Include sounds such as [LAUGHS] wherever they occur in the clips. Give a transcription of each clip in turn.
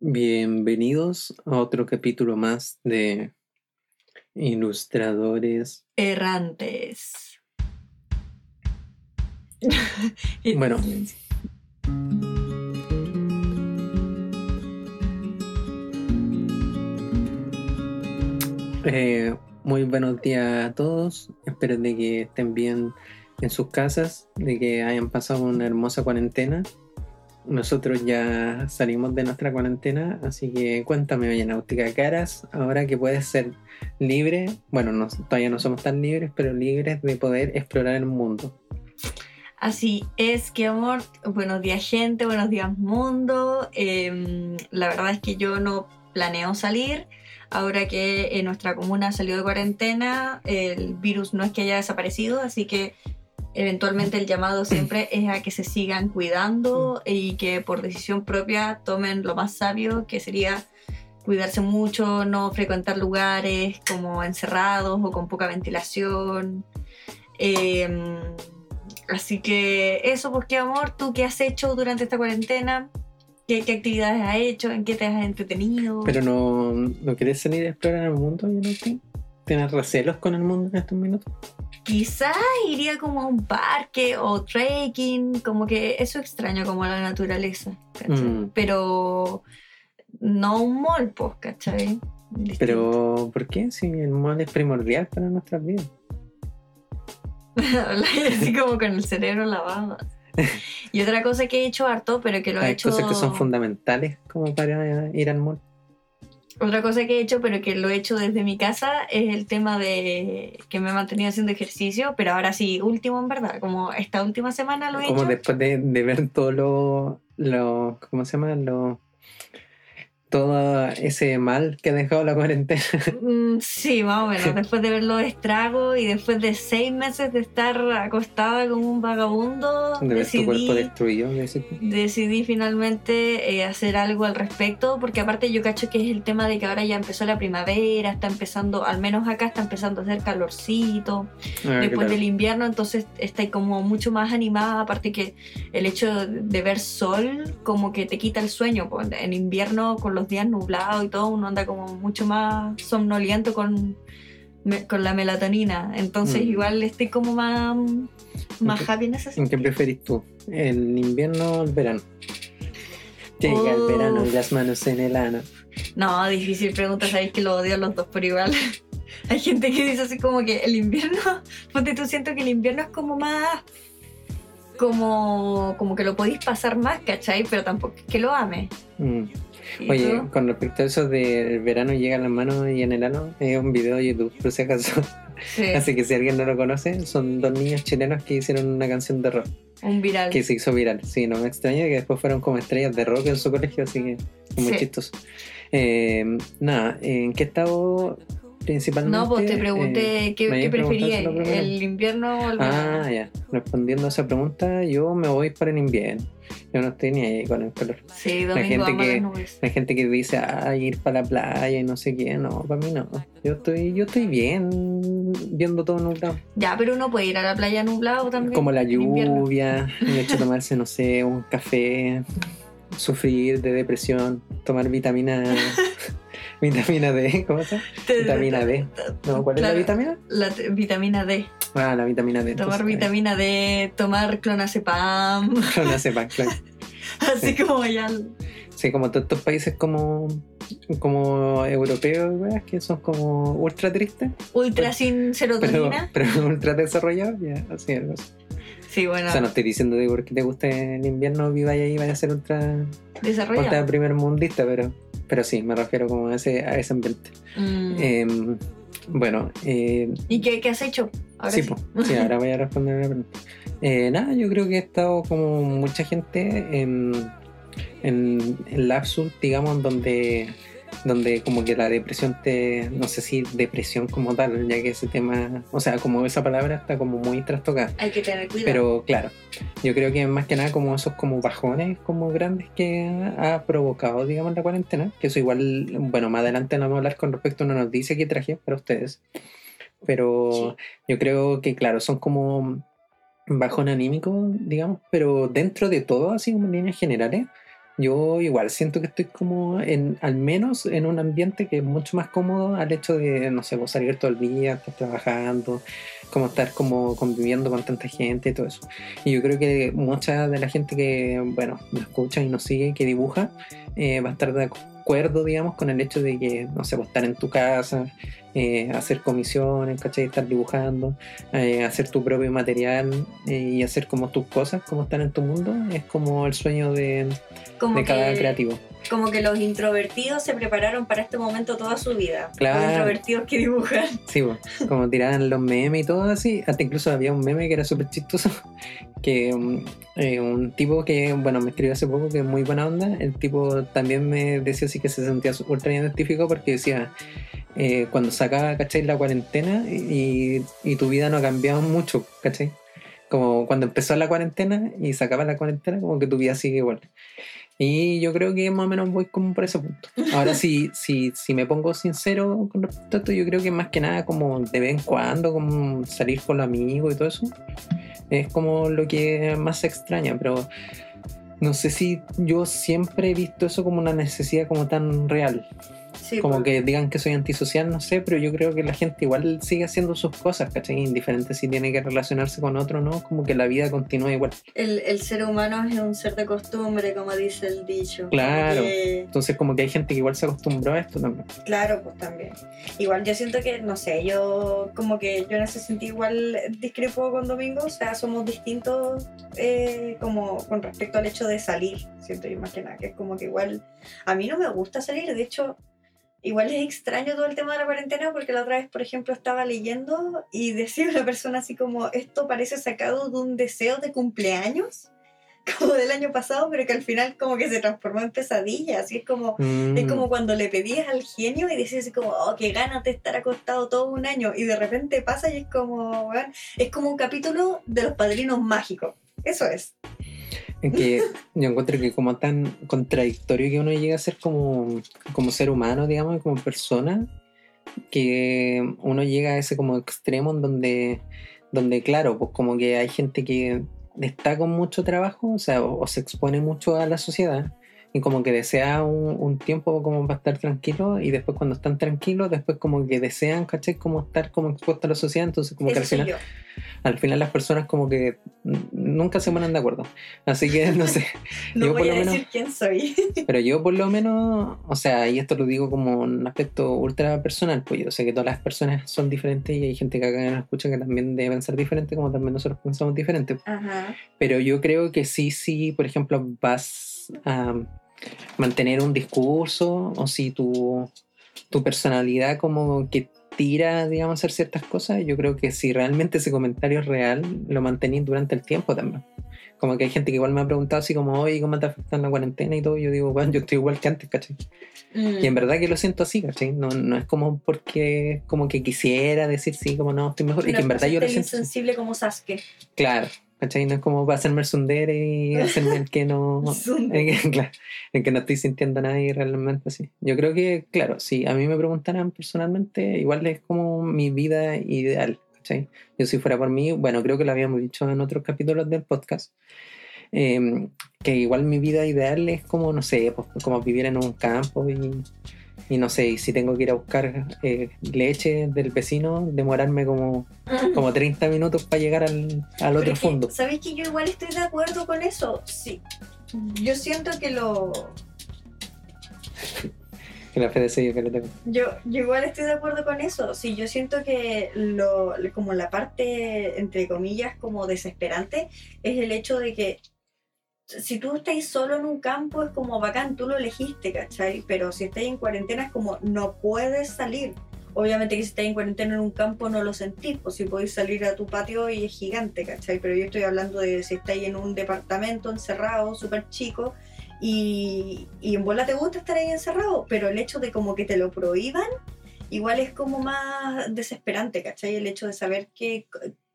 Bienvenidos a otro capítulo más de Ilustradores Errantes. [LAUGHS] Bueno. Eh, muy buenos días a todos. Espero de que estén bien en sus casas, de que hayan pasado una hermosa cuarentena. Nosotros ya salimos de nuestra cuarentena, así que cuéntame, Oye Náutica Caras, ahora que puedes ser libre, bueno, no, todavía no somos tan libres, pero libres de poder explorar el mundo. Así es, que amor. Buenos días, gente. Buenos días, mundo. Em, la verdad es que yo no planeo salir. Ahora que en nuestra comuna salió de cuarentena, el virus no es que haya desaparecido, así que eventualmente el llamado siempre es a que se sigan cuidando y que por decisión propia tomen lo más sabio, que sería cuidarse mucho, no frecuentar lugares como encerrados o con poca ventilación. Em, así que eso, pues qué amor, ¿tú qué has hecho durante esta cuarentena? ¿Qué, qué actividades has hecho? ¿En qué te has entretenido? Pero no, no quieres salir a explorar el mundo, Oye ¿Tienes recelos con el mundo en estos minutos? Quizás iría como a un parque o trekking, como que eso extraño como la naturaleza, ¿cachai? Mm. pero no un mall, pues, ¿cachai? Distinto. Pero, ¿por qué? Si el mall es primordial para nuestras vidas. [LAUGHS] Así como con el cerebro lavado. [LAUGHS] Y otra cosa que he hecho harto, pero que lo he Hay hecho... cosas que son fundamentales como para ir al mall. Otra cosa que he hecho, pero que lo he hecho desde mi casa, es el tema de que me he mantenido haciendo ejercicio, pero ahora sí, último en verdad, como esta última semana lo he Como hecho. después de, de ver todo lo, lo. ¿Cómo se llama? Lo. Todo ese mal que ha dejado la cuarentena. [LAUGHS] Mm, sí, más o menos. Después de ver los estragos y después de seis meses de estar acostada como un vagabundo, De ver tu cuerpo decidí, destruido. decidí finalmente eh, hacer algo al respecto, porque aparte yo cacho que es el tema de que ahora ya empezó la primavera, está empezando, al menos acá está empezando a hacer calorcito. Ah, después claro. del invierno, entonces está como mucho más animada, aparte que el hecho de ver sol como que te quita el sueño, en invierno con los días nublados y todo, uno anda como mucho más somnoliento con, me- con la melatonina, entonces Mm. igual estoy como más, más Ok. happy en ese ¿En sentido. qué preferís tú? ¿El invierno o el verano? Llega el verano, las manos en el ano. No, difícil pregunta, sabéis que lo odio a los dos por igual. [LAUGHS] Hay gente que dice así como que el invierno, [LAUGHS] ponte tú siento que el invierno es como más, como, como que lo podéis pasar más, ¿cachai? Pero tampoco es que lo ame. Mm. ¿Y Oye, tú? con respecto a eso del verano llega en las manos y en el ano, es un video de YouTube, por si acaso. Sí, [LAUGHS] Así que si alguien no lo conoce, son dos niños chilenos que hicieron una canción de rock un viral. que se hizo viral. Sí, no me extraña que después fueron como estrellas de rock en su colegio, así que muy Sí. chistoso. Eh, nada, ¿en qué estado principalmente? No, pues te Eh, pregunté qué, ¿me qué preferías, la primera? el invierno o el verano. Ah, ya. Respondiendo a esa pregunta, yo me voy para el invierno. Yo no estoy ni ahí con el calor. Sí, la gente que-. Hay gente que dice, ah, ir para la playa y no sé qué. No, para mí no. Yo estoy, yo estoy bien viendo todo nublado. Ya, pero uno puede ir a la playa nublado también. Como la lluvia, [LAUGHS] el hecho de tomarse, no sé, un café, sufrir de depresión, tomar vitamina, [LAUGHS] vitamina D, ¿cómo se llama? Vitamina D. No, ¿cuál es la vitamina? La vitamina D. Ah, la vitamina D. Tomar vitamina D, tomar clonazepam. [LAUGHS] sepan, claro. [LAUGHS] Así como ya. Sí, como todos estos países como, como europeos, weas, que son como ultra tristes, Ultra sin pero, serotonina. pero ultra desarrollados, ya, así algo así. Sí, bueno, O sea, no estoy diciendo de porque te guste el invierno, viváis ahí y vaya a ser ultra, desarrollado. ultra primer mundista, pero, pero sí, me refiero como a ese, a ese ambiente. Mm. Em, bueno, eh, ¿Y qué, qué has hecho? Ahora sí, sí. po, sí, ahora voy a responder a la pregunta. Eh, nada, yo creo que he estado como mucha gente en, en, en lapsus, digamos, donde, donde como que la depresión te, no sé si depresión como tal, ya que ese tema, o sea, como esa palabra está como muy trastocada. Hay que tener cuidado. Pero claro, yo creo que más que nada como esos como bajones como grandes que ha provocado, digamos, la cuarentena, que eso igual, bueno, más adelante vamos a hablar con respecto a una noticia que traje para ustedes. Pero yo creo que, claro, son como bajón anímico, digamos, pero dentro de todo, así como en líneas generales, yo igual siento que estoy como en, al menos en un ambiente que es mucho más cómodo al hecho de, no sé, vos salir todo el día, estar trabajando, como estar como conviviendo con tanta gente y todo eso. Y yo creo que mucha de la gente que, bueno, nos escucha y nos sigue, que dibuja, eh, va a estar de acuerdo, digamos, con el hecho de que, no sé, vos estar en tu casa, eh, hacer comisiones, ¿cachai? Estar dibujando, eh, hacer tu propio material eh, y hacer como tus cosas, como están en tu mundo, es como el sueño de, de cada creativo. Como que los introvertidos se prepararon para este momento toda su vida. Claro. Los introvertidos que dibujan. Sí, bo, como tiraban los memes y todo así. Hasta incluso había un meme que era súper chistoso. [LAUGHS] Que um, eh, un tipo que, bueno, me escribió hace poco que es muy buena onda. El tipo también me decía así que se sentía ultra identificado porque decía, eh, cuando sacaba, ¿cachai? La cuarentena y, y tu vida no ha cambiado mucho, ¿cachai? Como cuando empezó la cuarentena y sacaba la cuarentena, como que tu vida sigue igual. Y yo creo que más o menos voy como por ese punto. Ahora, si, si, si me pongo sincero con respecto a esto, yo creo que más que nada como de vez en cuando, como salir con los amigos y todo eso, es como lo que más extraña, pero no sé si yo siempre he visto eso como una necesidad como tan real. Sí, como pues. que digan que soy antisocial, no sé, pero yo creo que la gente igual sigue haciendo sus cosas, ¿cachai? Indiferente si tiene que relacionarse con otro, ¿no? Como que la vida continúa igual. El, el ser humano es un ser de costumbre, como dice el dicho. Claro. Eh, Entonces como que hay gente que igual se acostumbró a esto también. Claro, pues también. Igual yo siento que, no sé, yo como que yo en ese sentido igual discrepo con Domingo, o sea, somos distintos eh, como con respecto al hecho de salir, siento yo más que nada, que es como que igual a mí no me gusta salir, de hecho, igual es extraño todo el tema de la cuarentena porque la otra vez, por ejemplo, estaba leyendo y [LAUGHS] decía una persona así como, esto parece sacado de un deseo de cumpleaños. [LAUGHS] Como del año pasado, pero que al final como que se transformó en pesadilla. Así es como, es Mm, como cuando le pedías al genio y decías así como, oh, qué ganas de estar acostado todo un año. Y de repente pasa y es como, weón, es como un capítulo de los padrinos mágicos. Eso es. Es que yo encuentro que como tan contradictorio que uno llega a ser como, como ser humano, digamos, como persona, que uno llega a ese como extremo en donde, donde claro, pues como que hay gente que está con mucho trabajo, o sea, o, o se expone mucho a la sociedad, y como que desea un, un tiempo como para estar tranquilo, y después cuando están tranquilos, después como que desean, ¿cachai? Como estar como expuesto a la sociedad, entonces como que Eso al soy final yo. al final las personas como que nunca se ponen de acuerdo. Así que no sé, [LAUGHS] No yo voy por a lo decir menos, quién soy. [LAUGHS] pero yo por lo menos, o sea, y esto lo digo como un aspecto ultra personal, pues yo sé que todas las personas son diferentes y hay gente que acá nos escucha que también debe pensar diferente, como también nosotros pensamos diferente. Ajá. Pero yo creo que sí, sí, por ejemplo, vas a mantener un discurso o si tu, tu personalidad como que tira, digamos, a hacer ciertas cosas, yo creo que si realmente ese comentario es real, lo mantenís durante el tiempo también. Como que hay gente que igual me ha preguntado así como, oye, ¿cómo te afecta en la cuarentena y todo? Yo digo, bueno, yo estoy igual que antes, ¿cachai? Mm. Y en verdad que lo siento así, ¿cachai? No, no es como porque como que quisiera decir sí, como no, estoy mejor. y que en verdad yo lo siento. así. insensible como Sasuke. Claro, ¿cachai? No es como para hacerme el sundere y [LAUGHS] hacerme el que no. El que, [LAUGHS] claro, el que no estoy sintiendo nada y realmente así. Yo creo que, claro, si a mí me preguntaran personalmente, igual es como mi vida ideal, ¿cachai? Yo si fuera por mí, bueno, creo que lo habíamos dicho en otros capítulos del podcast. eh, que igual mi vida ideal es como, no sé, pues, como vivir en un campo y, y no sé, y si tengo que ir a buscar eh, leche del vecino, demorarme como, [LAUGHS] como 30 minutos para llegar al, al otro Pero es que, fondo. ¿Sabes que yo igual estoy de acuerdo con eso? Sí. Yo siento que lo. [LAUGHS] Que la fe de sello que le tengo. Yo, yo igual estoy de acuerdo con eso. Sí, yo siento que lo, como la parte, entre comillas, como desesperante, es el hecho de que si tú estás solo en un campo es como bacán, tú lo elegiste, ¿cachai? Pero si estás en cuarentena es como no puedes salir. Obviamente que si estás en cuarentena en un campo no lo sentís, pues si podéis salir a tu patio y es gigante, ¿cachai? Pero yo estoy hablando de si estáis en un departamento encerrado, súper chico, y, y en bola te gusta estar ahí encerrado, pero el hecho de como que te lo prohíban, igual es como más desesperante, ¿cachai? El hecho de saber que,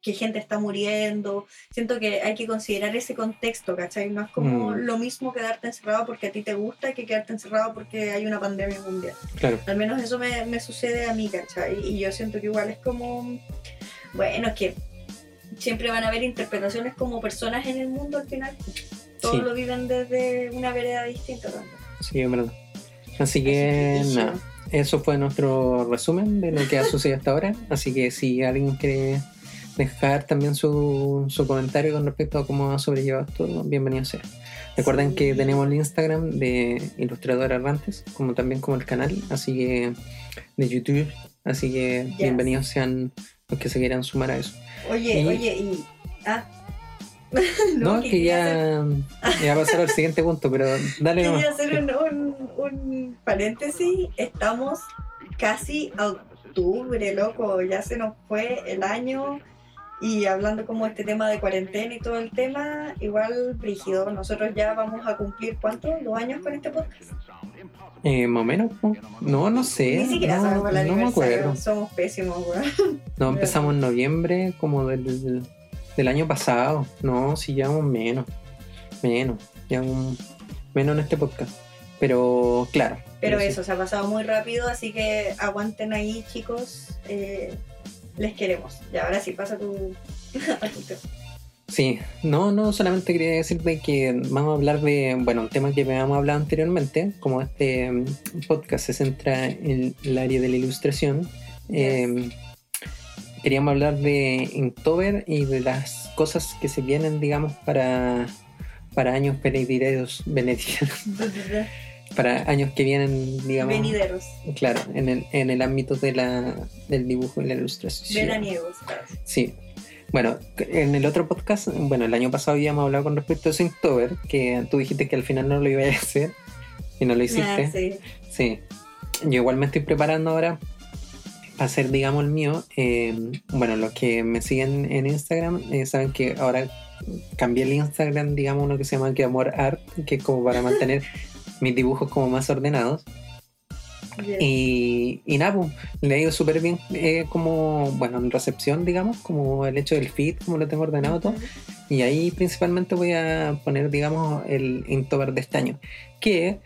que gente está muriendo, siento que hay que considerar ese contexto, ¿cachai? No es como Mm. lo mismo quedarte encerrado porque a ti te gusta que quedarte encerrado porque hay una pandemia mundial. Claro. Al menos eso me, me sucede a mí, ¿cachai? Y yo siento que igual es como, bueno, es que siempre van a haber interpretaciones como personas en el mundo al final. todos Sí. lo viven desde una vereda distinta también. Sí, es verdad. Así que Así que, nada, eso fue nuestro resumen de lo que ha sucedido hasta ahora. Así que si alguien quiere dejar también su, su comentario con respecto a cómo ha sobrellevado todo, bienvenido sea. Recuerden Sí. que tenemos el Instagram de Ilustrador Errantes, como también como el canal, así que de YouTube. Así que Yes. bienvenidos sean los que se quieran sumar a eso. Oye, Y- oye, y. Ah. [LAUGHS] No, que quería hacer- ya, ya pasar al siguiente punto, pero dale [LAUGHS] nomás. Quería hacer un, un- un paréntesis. Estamos casi a octubre, loco. Ya se nos fue el año. Y hablando como este tema de cuarentena y todo el tema, igual brígido. Nosotros ya vamos a cumplir, ¿cuánto? ¿Dos años con este podcast? Eh, más o menos, no, no sé. Ni siquiera no, sabemos el no me acuerdo. Somos pésimos, weón. No, empezamos en noviembre como del, del año pasado. No, si llevamos menos. Menos. Llevamos menos en este podcast. Pero claro. Pero sí. eso, se ha pasado muy rápido, así que aguanten ahí, chicos. Eh, les queremos. Y ahora sí, pasa tu, [LAUGHS] a tu tema. Sí, no, no, solamente quería decirte que vamos a hablar de, bueno, un tema que habíamos hablado anteriormente, como este mm, podcast se centra en el área de la ilustración. eh, queríamos hablar de Inktober y de las cosas que se vienen, digamos, para, para años venideros, venideros, [LAUGHS] [LAUGHS] para años que vienen, digamos, Venideros, claro, en el, en el ámbito de la, del dibujo y la ilustración. veraniegos. ¿sabes? Sí. Bueno, en el otro podcast, bueno, el año pasado habíamos hablado con respecto a Inktober, que tú dijiste que al final no lo ibas a hacer y no lo hiciste. Ah, sí. Sí. Yo igual me estoy preparando ahora para hacer, digamos, el mío. Eh, bueno, los que me siguen en Instagram eh, saben que ahora cambié el Instagram, digamos, uno que se llama Que Amor Art, que es como para mantener [LAUGHS] mis dibujos como más ordenados. Y, y nada, pues, le ha ido súper bien eh, como, bueno, en recepción, digamos, como el hecho del feed, como lo tengo ordenado todo. Y ahí principalmente voy a poner, digamos, el Inktober de este año. Que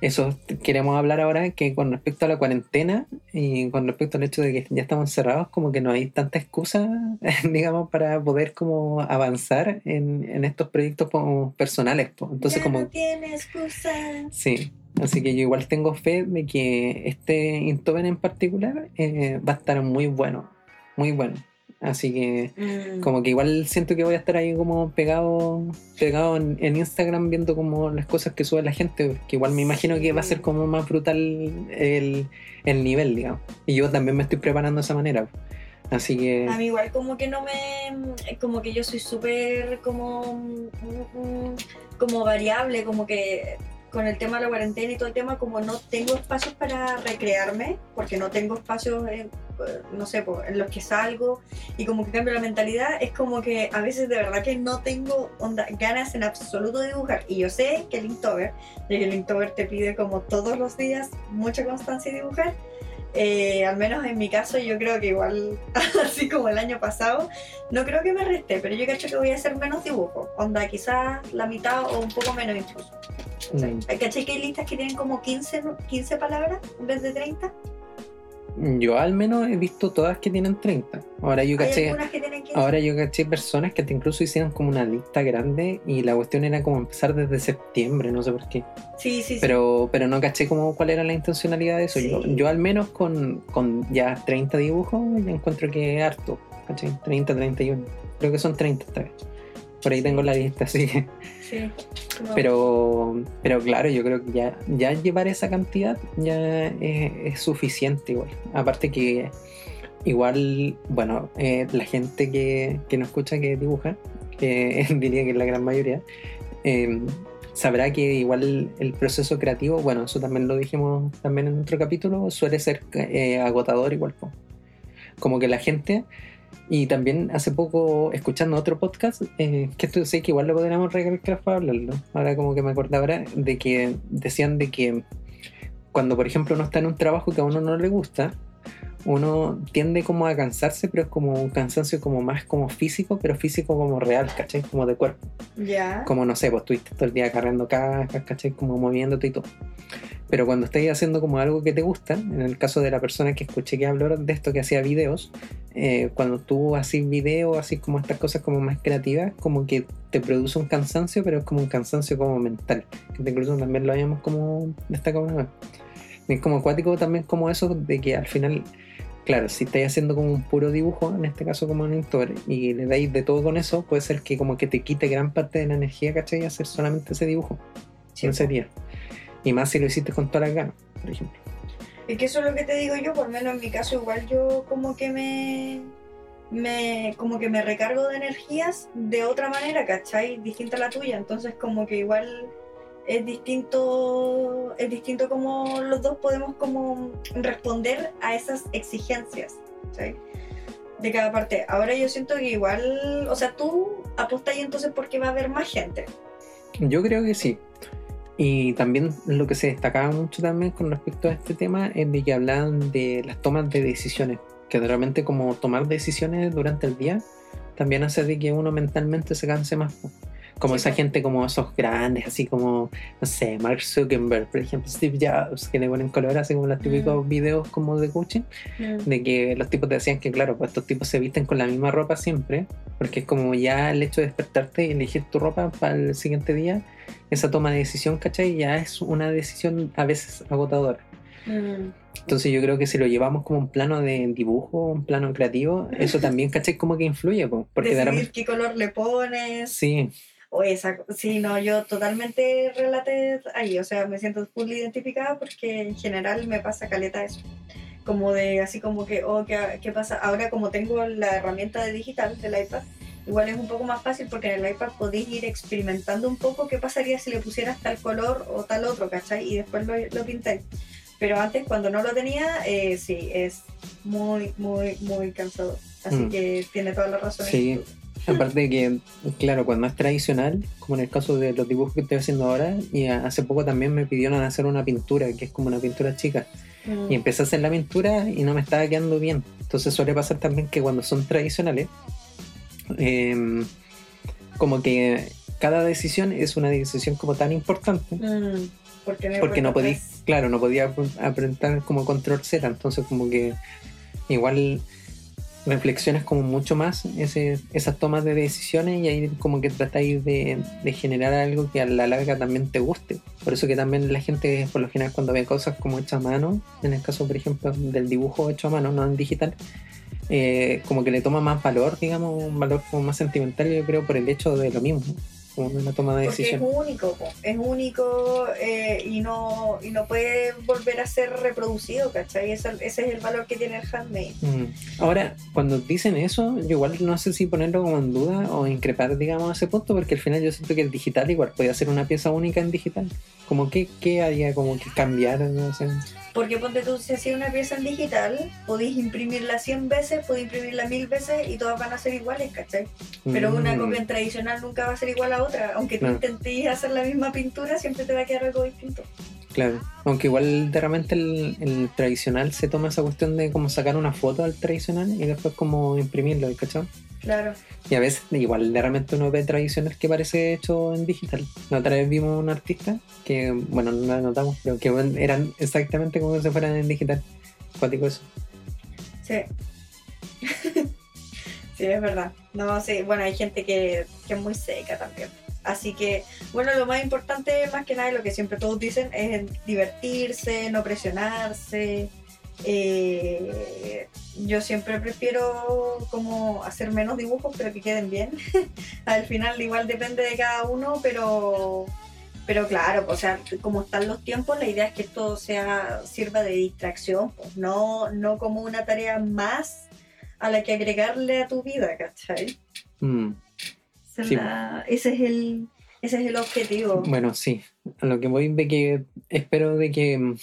eso queremos hablar ahora, que con respecto a la cuarentena y con respecto al hecho de que ya estamos encerrados, como que no hay tanta excusa, [LAUGHS] digamos, para poder como avanzar en, en estos proyectos como personales. Entonces Ya como no tiene excusa. Sí, así que yo igual tengo fe de que este Inktober en particular eh, va a estar muy bueno, muy bueno. Así que Mm. como que igual siento que voy a estar ahí como pegado, pegado en, en Instagram viendo como las cosas que sube la gente, que igual me imagino que va a ser como más brutal el, el nivel, digamos. Y yo también me estoy preparando de esa manera. Así que A mí igual como que no me... Como que yo soy súper como... mm, Como variable, como que con el tema de la cuarentena y todo el tema, como no tengo espacios para recrearme, porque no tengo espacios, en, no sé, en los que salgo y como que cambio la mentalidad, es como que a veces de verdad que no tengo onda, ganas en absoluto de dibujar. Y yo sé que el Inktober, ya que el Inktober te pide como todos los días mucha constancia y dibujar, eh, al menos en mi caso, yo creo que igual, [LAUGHS] así como el año pasado, no creo que me reste, pero yo creo que voy a hacer menos dibujo. Onda, quizás la mitad o un poco menos incluso. mm, ¿Cachai que hay listas que tienen como 15, no- 15 palabras en vez de 30? Yo al menos he visto todas que tienen 30. Ahora yo caché... algunas que tienen 15. Ahora yo caché personas que te incluso hicieron como una lista grande y la cuestión era como empezar desde septiembre, no sé por qué. sí, sí, sí. Pero, pero no caché como cuál era la intencionalidad de eso. Sí. Yo, yo al menos con, con ya 30 dibujos encuentro que es harto. ¿cachai? 30, 31. Creo que son 30 esta vez. Por ahí tengo la lista, [LAUGHS] así que. Sí. No. Pero, pero claro, yo creo que ya, ya llevar esa cantidad ya es, es suficiente igual. Aparte que igual, bueno, eh, la gente que, que nos escucha que dibuja, que [LAUGHS] diría que es la gran mayoría, eh, sabrá que igual el, proceso creativo, bueno, eso también lo dijimos también en otro capítulo, suele ser eh, agotador igual. Como que la gente y también hace poco, escuchando otro podcast, eh, que esto sé que igual lo podríamos recalcar para hablarlo. Ahora como que me acordé ahora de que decían de que cuando por ejemplo uno está en un trabajo que a uno no le gusta, uno tiende como a cansarse, pero es como un cansancio como más como físico, pero físico como real, ¿cachai? Como de cuerpo. Ya. Como no sé, pues estuviste todo el día cargando cajas, ¿cachai? Como moviéndote y todo. Pero cuando estáis haciendo como algo que te gusta, en el caso de la persona que escuché que habló de esto, que hacía videos, eh, cuando tú haces videos, así como estas cosas como más creativas, como que te produce un cansancio, pero es como un cansancio como mental, que incluso también lo habíamos como destacado una vez. Es como acuático también como eso de que al final, claro, si estáis haciendo como un puro dibujo, en este caso como un editor, y le dais de todo con eso, puede ser que como que te quite gran parte de la energía, ¿cachai? Hacer solamente ese dibujo. Sí, en serio. Y más si lo hiciste con todas las ganas, por ejemplo. Es que eso es lo que te digo yo, por menos en mi caso, igual yo como que me. me como que me recargo de energías de otra manera, ¿cachai? Distinta a la tuya. Entonces, como que igual es distinto. Es distinto como los dos podemos como responder a esas exigencias. De cada parte. Ahora yo siento que igual. O sea, tú apostas ahí entonces porque va a haber más gente. Yo creo que sí. Y también lo que se destacaba mucho también con respecto a este tema es de que hablaban de las tomas de decisiones, que realmente como tomar decisiones durante el día también hace de que uno mentalmente se canse más. Como Sí, esa gente como esos grandes, así como, no sé, Mark Zuckerberg, por ejemplo, [LAUGHS] Steve Jobs, que le ponen color así como los típicos videos como de coaching, de que los tipos te decían que, claro, pues estos tipos se visten con la misma ropa siempre, porque es como ya el hecho de despertarte y elegir tu ropa para el siguiente día, esa toma de decisión, ¿cachai? Ya es una decisión a veces agotadora. Mm. Entonces yo creo que si lo llevamos como un plano de dibujo, un plano creativo, eso [LAUGHS] también, ¿cachai? Como que influye, po, porque de Decidir qué color le pones. Sí, O esa, sí, no, yo totalmente relate ahí, o sea, me siento full identificada porque en general me pasa caleta eso. Como de, así como que, oh, ¿qué, qué pasa? Ahora como tengo la herramienta de digital del iPad, igual es un poco más fácil porque en el iPad podéis ir experimentando un poco qué pasaría si le pusieras tal color o tal otro, ¿cachai? Y después lo, lo pintáis. Pero antes, cuando no lo tenía, eh, sí, es muy, muy, muy cansado. Así Mm. que tiene toda la razón. en Sí. eso. [LAUGHS] aparte de que, claro, cuando es tradicional, como en el caso de los dibujos que estoy haciendo ahora, y hace poco también me pidieron hacer una pintura, que es como una pintura chica, Mm. y empecé a hacer la pintura y no me estaba quedando bien. Entonces suele pasar también que cuando son tradicionales, em, como que cada decisión es una decisión como tan importante Mm, porque no podía, claro, no podía apretar como control Z, entonces como que igual reflexionas como mucho más ese, esas tomas de decisiones y ahí como que tratáis de, generar algo que a la larga también te guste. Por eso que también la gente por lo general cuando ve cosas como hechas a mano, en el caso por ejemplo del dibujo hecho a mano, no en digital, eh, como que le toma más valor, digamos, un valor como más sentimental, yo creo, por el hecho de lo mismo, una toma de Porque es único, po, es único eh, y, no, y no puede volver a ser reproducido, ¿cachai? Ese, ese es el valor que tiene el handmade. Mm. Ahora, cuando dicen eso, yo igual no sé si ponerlo como en duda o increpar, digamos, ese punto, porque al final yo siento que el digital igual podía ser una pieza única en digital. Como que, ¿qué haría como que cambiar? No sé. Porque ponte tú, si hacías una pieza en digital, podéis imprimirla 100 veces, podéis imprimirla 1000 veces y todas van a ser iguales, ¿cachai? Pero una Mm. copia en tradicional nunca va a ser igual a otra. Aunque tú No. intentes hacer la misma pintura, siempre te va a quedar algo distinto. Claro. Aunque igual de repente el, el tradicional se toma esa cuestión de como sacar una foto al tradicional y después como imprimirlo, ¿cachai? Claro. Y a veces igual de repente uno ve tradicional que parece hecho en digital. La otra vez vimos un artista que, bueno, no lo notamos, pero que eran exactamente como si fueran en digital. Cuático eso. Sí. [LAUGHS] sí, es verdad. No, sí, bueno, hay gente que, que es muy seca también. Así que, bueno, lo más importante, más que nada, lo que siempre todos dicen, es divertirse, no presionarse. Eh, yo siempre prefiero como hacer menos dibujos, pero que queden bien. [LAUGHS] Al final igual depende de cada uno, pero pero claro, o sea, como están los tiempos, la idea es que esto sea sirva de distracción, pues, no, no como una tarea más a la que agregarle a tu vida, ¿cachai? Mm. Esa es Sí. la- ese, es el, ese es el objetivo. Bueno, sí. A lo que voy de que espero de que, mm,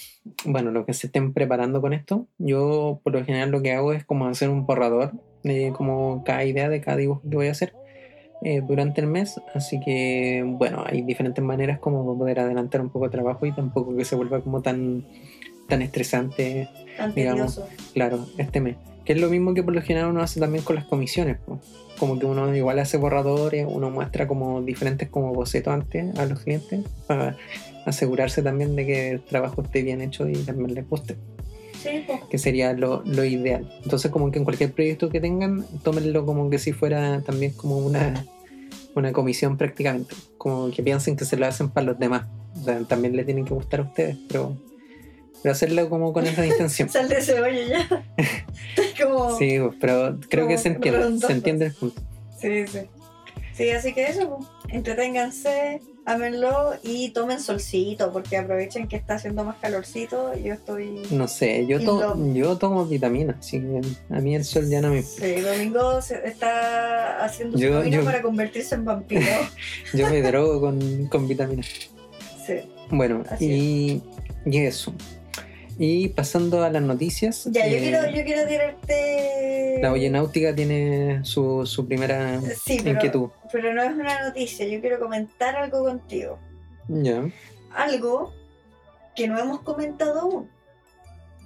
bueno, los que se estén preparando con esto, yo por lo general lo que hago es como hacer un borrador de como cada idea de cada dibujo que voy a hacer eh, durante el mes. Así que, bueno, hay diferentes maneras como poder adelantar un poco el trabajo y tampoco que se vuelva como tan tan estresante, Tan digamos. tedioso. claro, este mes. Que es lo mismo que por lo general uno hace también con las comisiones. po. Como que uno igual hace borradores, uno muestra como diferentes como bocetos antes a los clientes para asegurarse también de que el trabajo esté bien hecho y también les guste, Sí, pues. que sería lo, lo ideal. Entonces como que en cualquier proyecto que tengan, tómenlo como que si fuera también como una, una comisión prácticamente, como que piensen que se lo hacen para los demás. O sea, también le tienen que gustar a ustedes, pero, pero hacerlo como con esa [LAUGHS] intención. Sal de cebolla ya. [LAUGHS] Como. Sí, pero creo que se entiende, se entiende el punto. Sí, sí. Sí, así que eso, pues, entreténganse, ámenlo y tomen solcito, porque aprovechen que está haciendo más calorcito. Yo estoy. No sé, yo, Y to- yo tomo vitaminas, que a mí el sol ya no me... Sí, Domingo se- está haciendo su Yo- camino yo- para convertirse en vampiro. [LAUGHS] Yo me drogo con, con vitaminas. Sí. Bueno, y, y eso. Y pasando a las noticias. Ya, yo eh, quiero, yo quiero tirarte. La Náutica tiene su, su primera Sí, pero, inquietud. pero no es una noticia, yo quiero comentar algo contigo. Ya. Algo que no hemos comentado aún.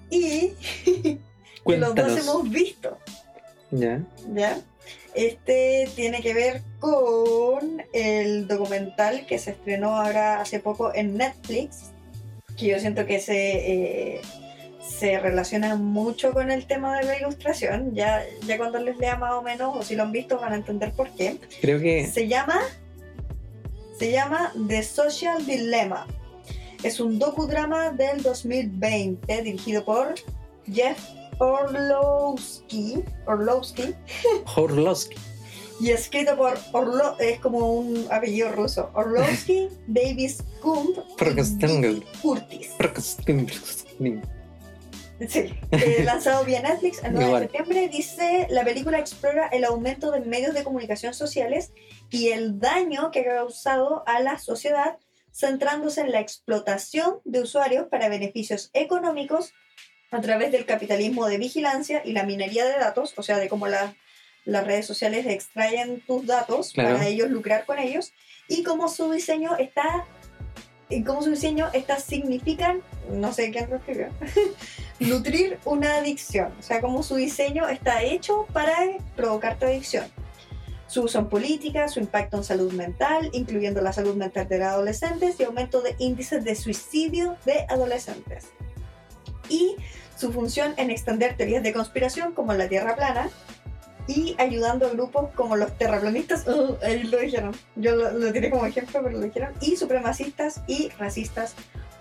Y [LAUGHS] que los dos hemos visto. Ya. ¿ya? Este tiene que ver con el documental que se estrenó ahora hace poco en Netflix, que yo siento que se, eh, se relaciona mucho con el tema de la ilustración. Ya, ya cuando les lea más o menos, o si lo han visto, van a entender por qué. Creo que. Se llama, se llama The Social Dilemma. Es un docudrama del 2020 dirigido por Jeff Orlowski, Orlowski Horlowski. Y escrito por Orlo, es como un apellido ruso, Orlowski, [LAUGHS] Davis Kump Curtis. Sí. Sí, eh, [LAUGHS] lanzado vía Netflix el 9 Igual. de septiembre, dice la película explora el aumento de medios de comunicación sociales y el daño que ha causado a la sociedad, centrándose en la explotación de usuarios para beneficios económicos a través del capitalismo de vigilancia y la minería de datos, o sea, de cómo la- las redes sociales extraen tus datos Claro. para ellos lucrar con ellos y cómo su diseño está cómo su diseño está significan, no sé quién lo escribió, [LAUGHS] nutrir una adicción, o sea, cómo su diseño está hecho para provocarte adicción. Su uso en política, su impacto en salud mental, incluyendo la salud mental de adolescentes y aumento de índices de suicidio de adolescentes. Y su función en extender teorías de conspiración como la Tierra plana y ayudando a grupos como los terraplanistas, uh, [LAUGHS] ahí lo dijeron, yo lo, lo tiré como ejemplo, pero lo dijeron, y supremacistas y racistas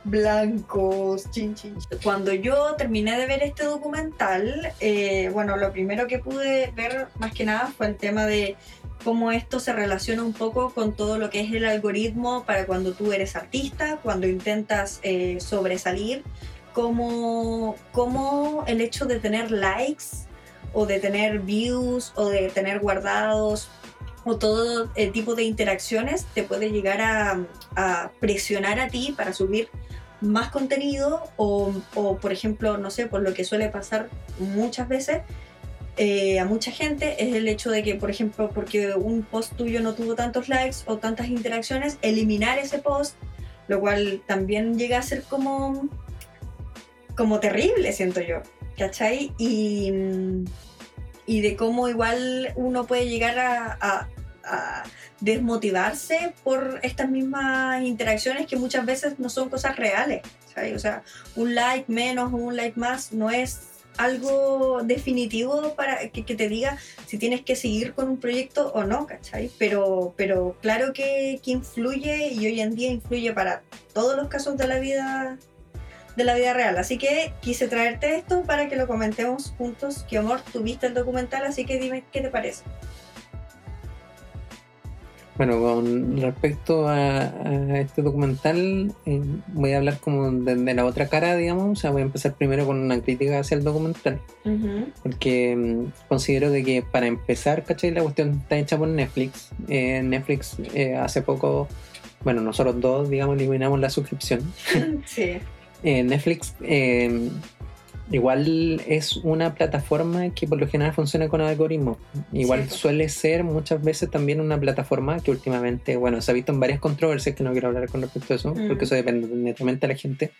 blancos. Chin, chin, chin. Cuando yo terminé de ver este documental, eh, bueno, lo primero que pude ver más que nada fue el tema de cómo esto se relaciona un poco con todo lo que es el algoritmo para cuando tú eres artista, cuando intentas eh, sobresalir, como, como el hecho de tener likes o de tener views o de tener guardados o todo eh, tipo de interacciones te puede llegar a, a presionar a ti para subir más contenido o, o, por ejemplo, no sé, por lo que suele pasar muchas veces eh, a mucha gente es el hecho de que, por ejemplo, porque un post tuyo no tuvo tantos likes o tantas interacciones, eliminar ese post, lo cual también llega a ser como, como terrible, siento yo, ¿cachai? Y, de cómo igual uno puede llegar a, desmotivarse por estas mismas interacciones que muchas veces no son cosas reales. O sea, un like menos o un like más no es algo definitivo para que, que te diga si tienes que seguir con un proyecto o no, ¿cachai? Pero, pero claro que, que influye y hoy en día influye para todos los casos de la vida de la vida real. Así que quise traerte esto para que lo comentemos juntos. Que amor, tú viste el documental, así que dime qué te parece. Bueno, con respecto a, a este documental, eh, voy a hablar como de, de la otra cara, digamos. O sea, voy a empezar primero con una crítica hacia el documental. Porque mm, considero de que para empezar, ¿cachai? La cuestión está hecha por Netflix. Eh, Netflix eh, hace poco, bueno, nosotros dos, digamos, eliminamos la suscripción. [LAUGHS] Sí. Eh, Netflix eh, igual es una plataforma que por lo general funciona con algoritmos. Igual Sí, pues. suele ser muchas veces también una plataforma que últimamente, bueno, se ha visto en varias controversias que no quiero hablar con respecto a eso, Mm. porque eso depende netamente de la gente.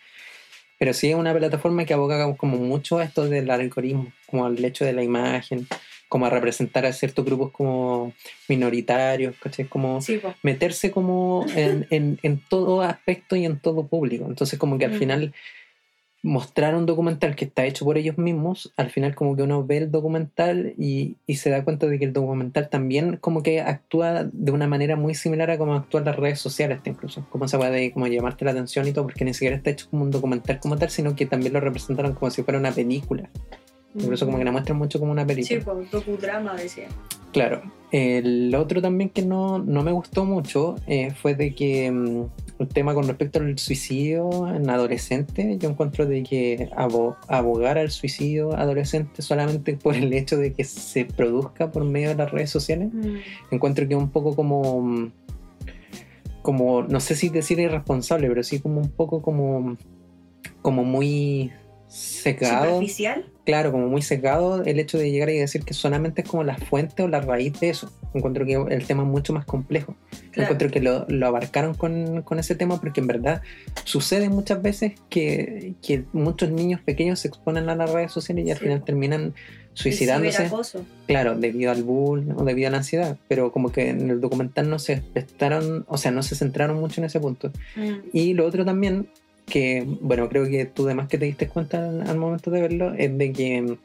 Pero sí es una plataforma que aboga como mucho a esto del algoritmo, como al hecho de la imagen, como a representar a ciertos grupos como minoritarios, ¿cachai? Como meterse como en, [LAUGHS] en, en, todo aspecto y en todo público. Entonces como que al final mostrar un documental que está hecho por ellos mismos, al final como que uno ve el documental y, y, se da cuenta de que el documental también como que actúa de una manera muy similar a como actúan las redes sociales incluso, como se puede como llamarte la atención y todo, porque ni siquiera está hecho como un documental como tal, sino que también lo representaron como si fuera una película. Por eso como que la muestran mucho como una película. Sí, pues docudrama decía. Claro. El otro también que no, no me gustó mucho eh, fue de que mm, el tema con respecto al suicidio en adolescentes, yo encuentro de que abogar al suicidio adolescente solamente por el hecho de que se produzca por medio de las redes sociales, mm. encuentro que es un poco como mm, como, no sé si decir irresponsable, pero sí como un poco como, como muy secado. ¿Superficial? Claro, como muy secado el hecho de llegar y decir que solamente es como la fuente o la raíz de eso. Encuentro que el tema es mucho más complejo. Encuentro que lo, abarcaron con, ese tema porque en verdad sucede muchas veces que, muchos niños pequeños se exponen a las redes sociales y al final terminan suicidándose. Claro, debido al bull o debido a la ansiedad. Pero como que en el documental no se prestaron, o sea, no se centraron mucho en ese punto. Mm. Y lo otro también que, bueno, creo que tú además que te diste cuenta al, momento de verlo, es de que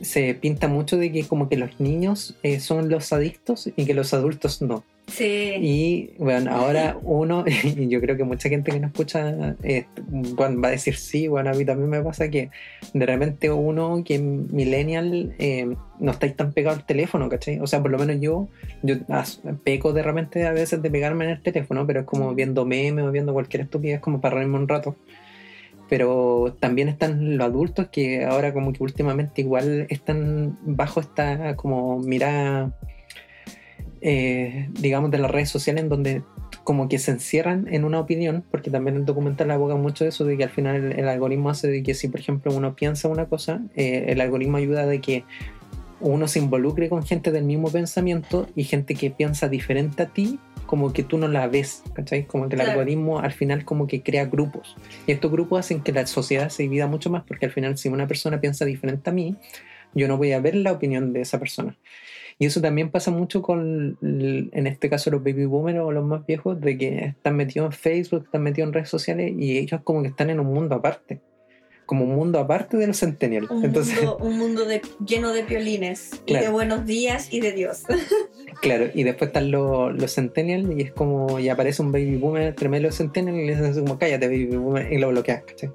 se pinta mucho de que como que los niños eh, son los adictos y que los adultos no. Sí. Y bueno, ahora uno, [LAUGHS] y yo creo que mucha gente que nos escucha eh, va a decir sí, bueno, a mí también me pasa que de repente uno que es millennial eh, no estáis tan pegado al teléfono, ¿cachai? O sea, por lo menos yo, yo peco de repente a veces de pegarme en el teléfono, pero es como viendo memes o viendo cualquier estupidez como para reírme un rato pero también están los adultos que ahora como que últimamente igual están bajo esta como mirada eh, digamos, de las redes sociales en donde como que se encierran en una opinión, porque también el documental aboga mucho de eso, de que al final el, algoritmo hace de que si, por ejemplo, uno piensa una cosa, eh, el algoritmo ayuda de que uno se involucre con gente del mismo pensamiento y gente que piensa diferente a ti, como que tú no la ves, ¿cachai? Como que el algoritmo al final como que crea grupos. Y estos grupos hacen que la sociedad se divida mucho más, porque al final si una persona piensa diferente a mí, yo no voy a ver la opinión de esa persona. Y eso también pasa mucho con, en este caso, los baby boomers o los más viejos, de que están metidos en Facebook, están metidos en redes sociales y ellos como que están en un mundo aparte. Como un mundo aparte de los centennials. Un Entonces, mundo, un mundo de, lleno de piolines y de buenos días y de Dios. [LAUGHS] claro, y después están los, los centennials y es como, y aparece un baby boomer tremendo centennial y le dicen como, cállate baby boomer y lo bloqueas, ¿cachai?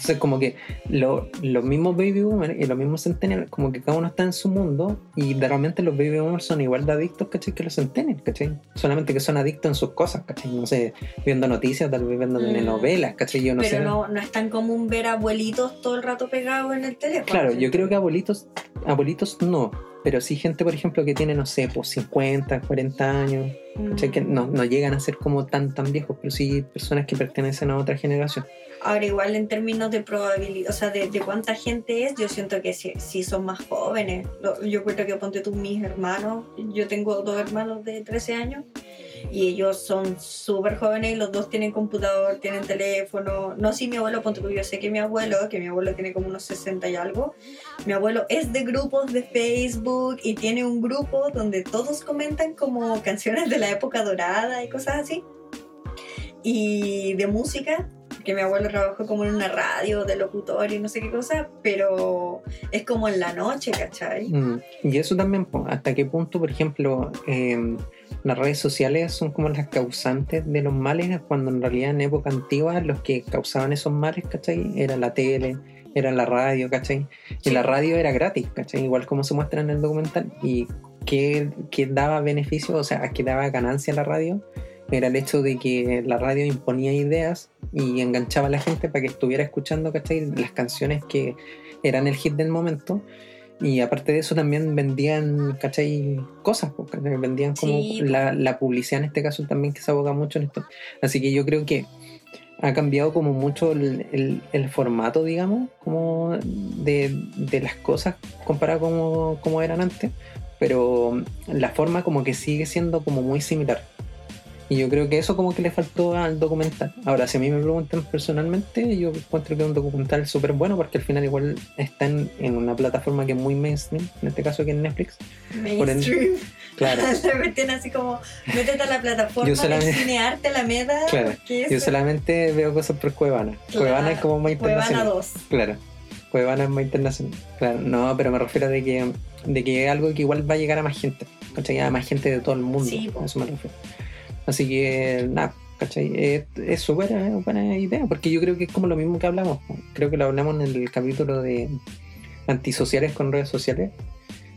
Entonces, como que los mismos baby boomers y los mismos centennials, como que cada uno está en su mundo y realmente los baby boomers son igual de adictos, ¿cachai? Que los centennials, ¿cachai? Solamente que son adictos en sus cosas, ¿cachai? No sé, viendo noticias, tal vez viendo mm. telenovelas, ¿cachai? Yo no Pero sé. No, no es tan común ver abuelitos todo el rato pegados en el teléfono. Claro, yo creo que abuelitos, abuelitos no. Pero sí gente, por ejemplo, que tiene, no sé, pues 50, 40 años, ¿cachai? Que mm. no, no llegan a ser como tan, tan viejos, pero sí personas que pertenecen a otra generación. Ahora, igual en términos de probabilidad, o sea, de, cuánta gente es, yo siento que sí, son más jóvenes. Yo creo que ponte tú mis hermanos, yo tengo dos hermanos de 13 años y ellos son súper jóvenes y los dos tienen computador, tienen teléfono. No si mi abuelo, ponte tú, yo sé que mi abuelo, que mi abuelo tiene como unos 60 y algo, mi abuelo es de grupos de Facebook y tiene un grupo donde todos comentan como canciones de la época dorada y cosas así. Y de música, que mi abuelo trabajó como en una radio de locutor y no sé qué cosa, pero es como en la noche, ¿cachai? Mm, y eso también, ¿hasta qué punto, por ejemplo, em, las redes sociales son como las causantes de los males, cuando en realidad en época antigua los que causaban esos males, ¿cachai? Era la tele, era la radio, ¿cachai? Y la radio era gratis, ¿cachai? Igual como se muestra en el documental. ¿Y qué, qué daba beneficio, o sea, qué daba ganancia a la radio? Era el hecho de que la radio imponía ideas y enganchaba a la gente para que estuviera escuchando, ¿cachai? Las canciones que eran el hit del momento. Y aparte de eso también vendían, ¿cachai? Cosas, vendían como la, publicidad en este caso también que se aboga mucho en esto. Así que yo creo que ha cambiado como mucho el, formato, digamos, como de, las cosas comparado como, como eran antes, pero la forma como que sigue siendo como muy similar. Y yo creo que eso como que le faltó al documental. Ahora, si a mí me preguntan personalmente, yo encuentro que es un documental súper bueno porque al final igual está en, en, una plataforma que es muy mainstream, en este caso que es Netflix. Mainstream. claro. [LAUGHS] me tiene así como, métete a la plataforma solamente, Cinearte, la meda. Claro. Yo solamente veo cosas por Cuevana. Cuevana es como más internacional. Cuevana 2. Claro. Cuevana es más internacional. Claro, no, pero me refiero a de que, de que es algo que igual va a llegar a más gente. ¿Cachai? A más gente de todo el mundo. Sí, a eso me refiero. Así que, nada, ¿cachai? Es súper buena idea, porque yo creo que es como lo mismo que hablamos. Creo que lo hablamos en el capítulo de antisociales con redes sociales,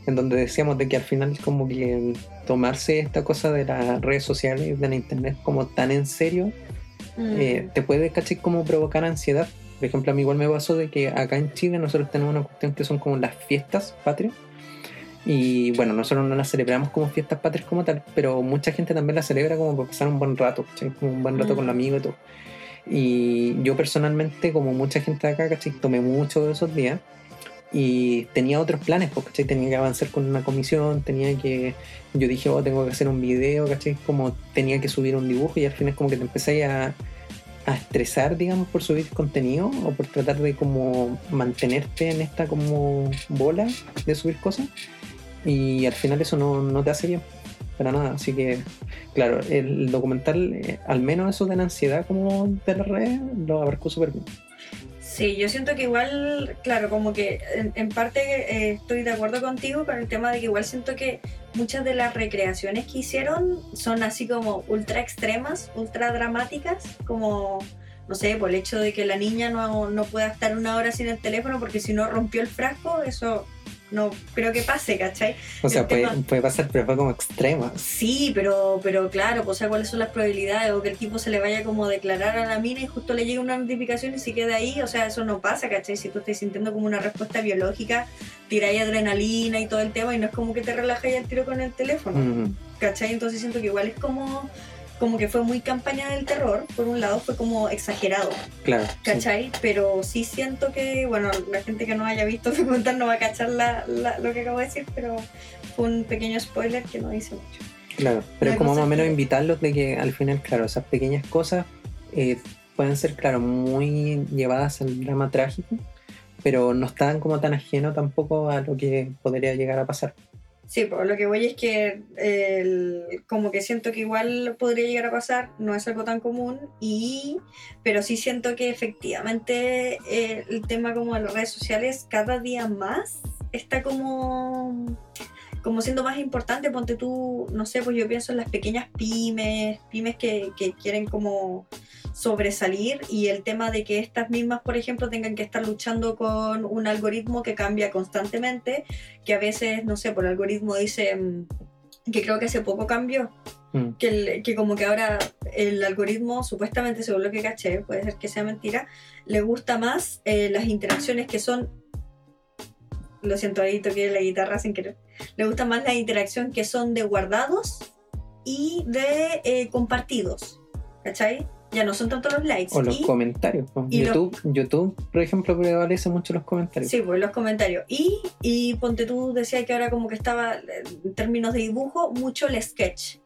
en donde decíamos de que al final es como que tomarse esta cosa de las redes sociales, de la internet, como tan en serio, mm. eh, te puede, ¿cachai? Como provocar ansiedad. Por ejemplo, a mí igual me pasó de que acá en Chile nosotros tenemos una cuestión que son como las fiestas patrias y bueno, nosotros no las celebramos como fiestas patrias como tal, pero mucha gente también las celebra como para pasar un buen rato, Como un buen rato con los mm. amigos y todo. Y yo personalmente, como mucha gente de acá, ¿cachai? Tomé mucho de esos días y tenía otros planes, porque Tenía que avanzar con una comisión, tenía que. Yo dije, oh, tengo que hacer un video, ¿cachai? Como tenía que subir un dibujo y al final, como que te empecé a, a estresar, digamos, por subir contenido o por tratar de como mantenerte en esta como bola de subir cosas y al final eso no, te hace bien para nada. Así que, claro, el documental, eh, al menos eso de la ansiedad como de la red, lo abarcó súper bien. Sí, yo siento que igual, claro, como que en, parte eh, estoy de acuerdo contigo con el tema de que igual siento que muchas de las recreaciones que hicieron son así como ultra extremas, ultra dramáticas, como, no sé, por el hecho de que la niña no, no pueda estar una hora sin el teléfono porque si no rompió el frasco, eso no creo que pase, ¿cachai? O sea, puede, puede, pasar, pero fue como extrema. Sí, pero, pero claro, pues, o sea, cuáles son las probabilidades, o que el tipo se le vaya como a declarar a la mina y justo le llegue una notificación y se quede ahí, o sea, eso no pasa, ¿cachai? Si tú estás sintiendo como una respuesta biológica, tiráis adrenalina y todo el tema, y no es como que te relajas al tiro con el teléfono, ¿cachai? Entonces siento que igual es como como que fue muy campaña del terror, por un lado fue como exagerado. Claro. ¿Cachai? Pero sí siento que, bueno, la gente que no haya visto [LAUGHS] documental no va a cachar la, lo que acabo de decir, pero fue un pequeño spoiler que no dice mucho. Claro, pero es como más o menos invitarlos de que al final, claro, esas pequeñas cosas eh, pueden ser, claro, muy llevadas al drama trágico, pero no están como tan ajeno tampoco a lo que podría llegar a pasar. Sí, pues lo que voy es que como que siento que igual podría llegar a pasar, no es algo tan común, y, pero sí siento que efectivamente eh, el tema como de las redes sociales cada día más está como, como siendo más importante. Ponte tú, no sé, pues yo pienso en las pequeñas pymes, pymes que, que quieren como sobresalir y el tema de que estas mismas, por ejemplo, tengan que estar luchando con un algoritmo que cambia constantemente, que a veces, no sé, por el algoritmo dice mm, que creo que hace poco cambió. Mm. Que, que, como que ahora el algoritmo, supuestamente, según lo que caché, puede ser que sea mentira, le gusta más eh, las interacciones que son lo siento, ahí toqué la guitarra sin querer. Le gusta más la interacción que son de guardados y de eh, compartidos. ¿Cachai? ya no son tanto los likes. O los comentarios. YouTube, YouTube, por ejemplo, prevalece mucho los comentarios. Sí, pues los comentarios. Y, y ponte tú, decía que ahora como que estaba, en términos de dibujo, mucho el sketch.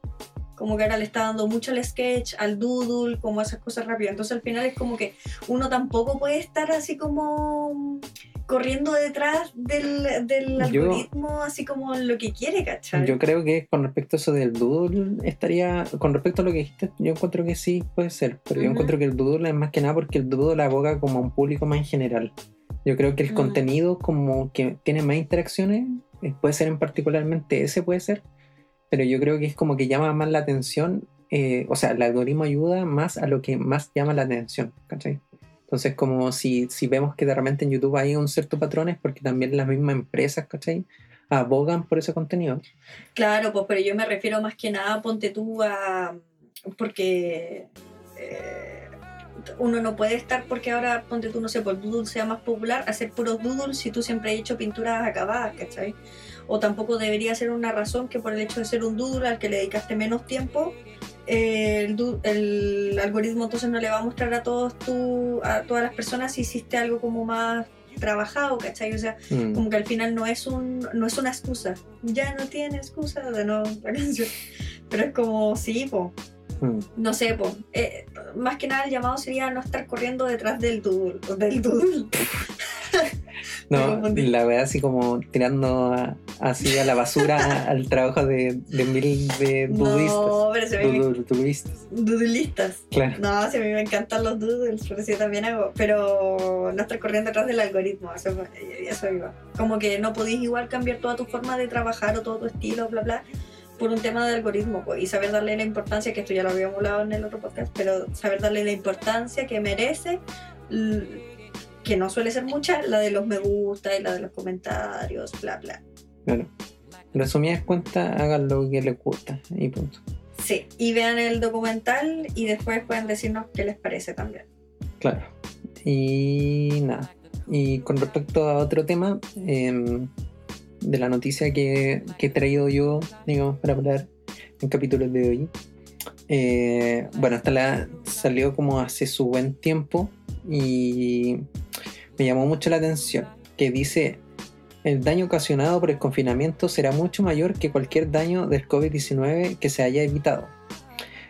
Como que ahora le está dando mucho el sketch, al doodle, como esas cosas rápidas. Entonces al final es como que uno tampoco puede estar así como corriendo detrás del, del algoritmo así como lo que quiere, ¿cachai? Yo creo que con respecto a eso del doodle estaría, con respecto a lo que dijiste, yo encuentro que sí puede ser, pero yo encuentro que el doodle es más que nada porque el doodle aboga como a un público más en general. Yo creo que el contenido como que tiene más interacciones, eh, puede ser en particularmente ese puede ser, pero yo creo que es como que llama más la atención, eh, o sea, el algoritmo ayuda más a lo que más llama la atención, ¿cachai? Entonces, como si, si vemos que de repente en YouTube hay un cierto patrón, es porque también las mismas empresas, ¿cachai? Abogan por ese contenido. Claro, pues, pero yo me refiero más que nada, ponte tú a. Porque. Eh, uno no puede estar porque ahora, ponte tú, no sé, por doodle sea más popular, hacer puros doodles si tú siempre has hecho pinturas acabadas, ¿cachai? O tampoco debería ser una razón que por el hecho de ser un doodle al que le dedicaste menos tiempo, el, algoritmo entonces no le va a mostrar a todos tu, a todas las personas si hiciste algo como más trabajado, ¿cachai? O sea, mm. como que al final no es un no es una excusa. Ya no tiene excusa de no [LAUGHS] la canción. Pero es como, sí, po. Mm. No sé, po, eh, más que nada el llamado sería no estar corriendo detrás del doodle. Del doodle. [LAUGHS] [LAUGHS] No, la verdad así como tirando a- así a la basura [LAUGHS] al trabajo de, de mil de dudistas. No, pero se me Dudu- Duduistas, doodlistas. claro. No, sí, a mí me encantan los doodles, por eso yo también hago, pero no estar corriendo detrás del algoritmo, eso, eso iba. Como que no podéis igual cambiar toda tu forma de trabajar o todo tu estilo, bla, bla, por un tema de algoritmo, pues, y saber darle la importancia, que esto ya lo habíamos hablado en el otro podcast, pero saber darle la importancia que merece, que no suele ser mucha, la de los me gusta y la de los comentarios, bla, bla. claro. Resumidas cuentas, hagan lo que les gusta y punto. Sí, y vean el documental y después pueden decirnos qué les parece también. Claro. Y nada. Y con respecto a otro tema, em, de la noticia que, que he traído yo, digamos, para hablar en capítulos de hoy. eh, bueno, esta la salió como hace su buen tiempo y me llamó mucho la atención, que dice, el daño ocasionado por el confinamiento será mucho mayor que cualquier daño del COVID-19 que se haya evitado.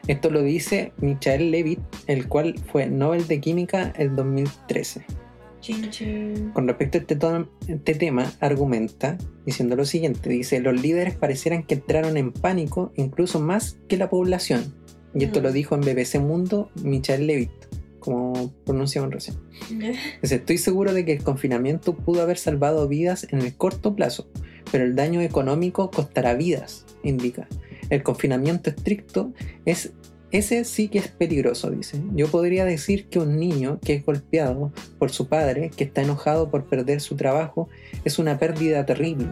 Esto lo dice Michael Levitt, el cual fue Nobel de Química el 2013. Chin, chin. Con respecto a este, este tema, argumenta diciendo lo siguiente, dice, los líderes parecieran que entraron en pánico incluso más que la población. Y esto Mm. lo dijo en BBC Mundo Michael Levitt, como pronunciaban recién. [LAUGHS] Dice, estoy seguro de que el confinamiento pudo haber salvado vidas en el corto plazo, pero el daño económico costará vidas, indica. El confinamiento estricto es ese sí que es peligroso, dice. Yo podría decir que un niño que es golpeado por su padre, que está enojado por perder su trabajo, es una pérdida terrible.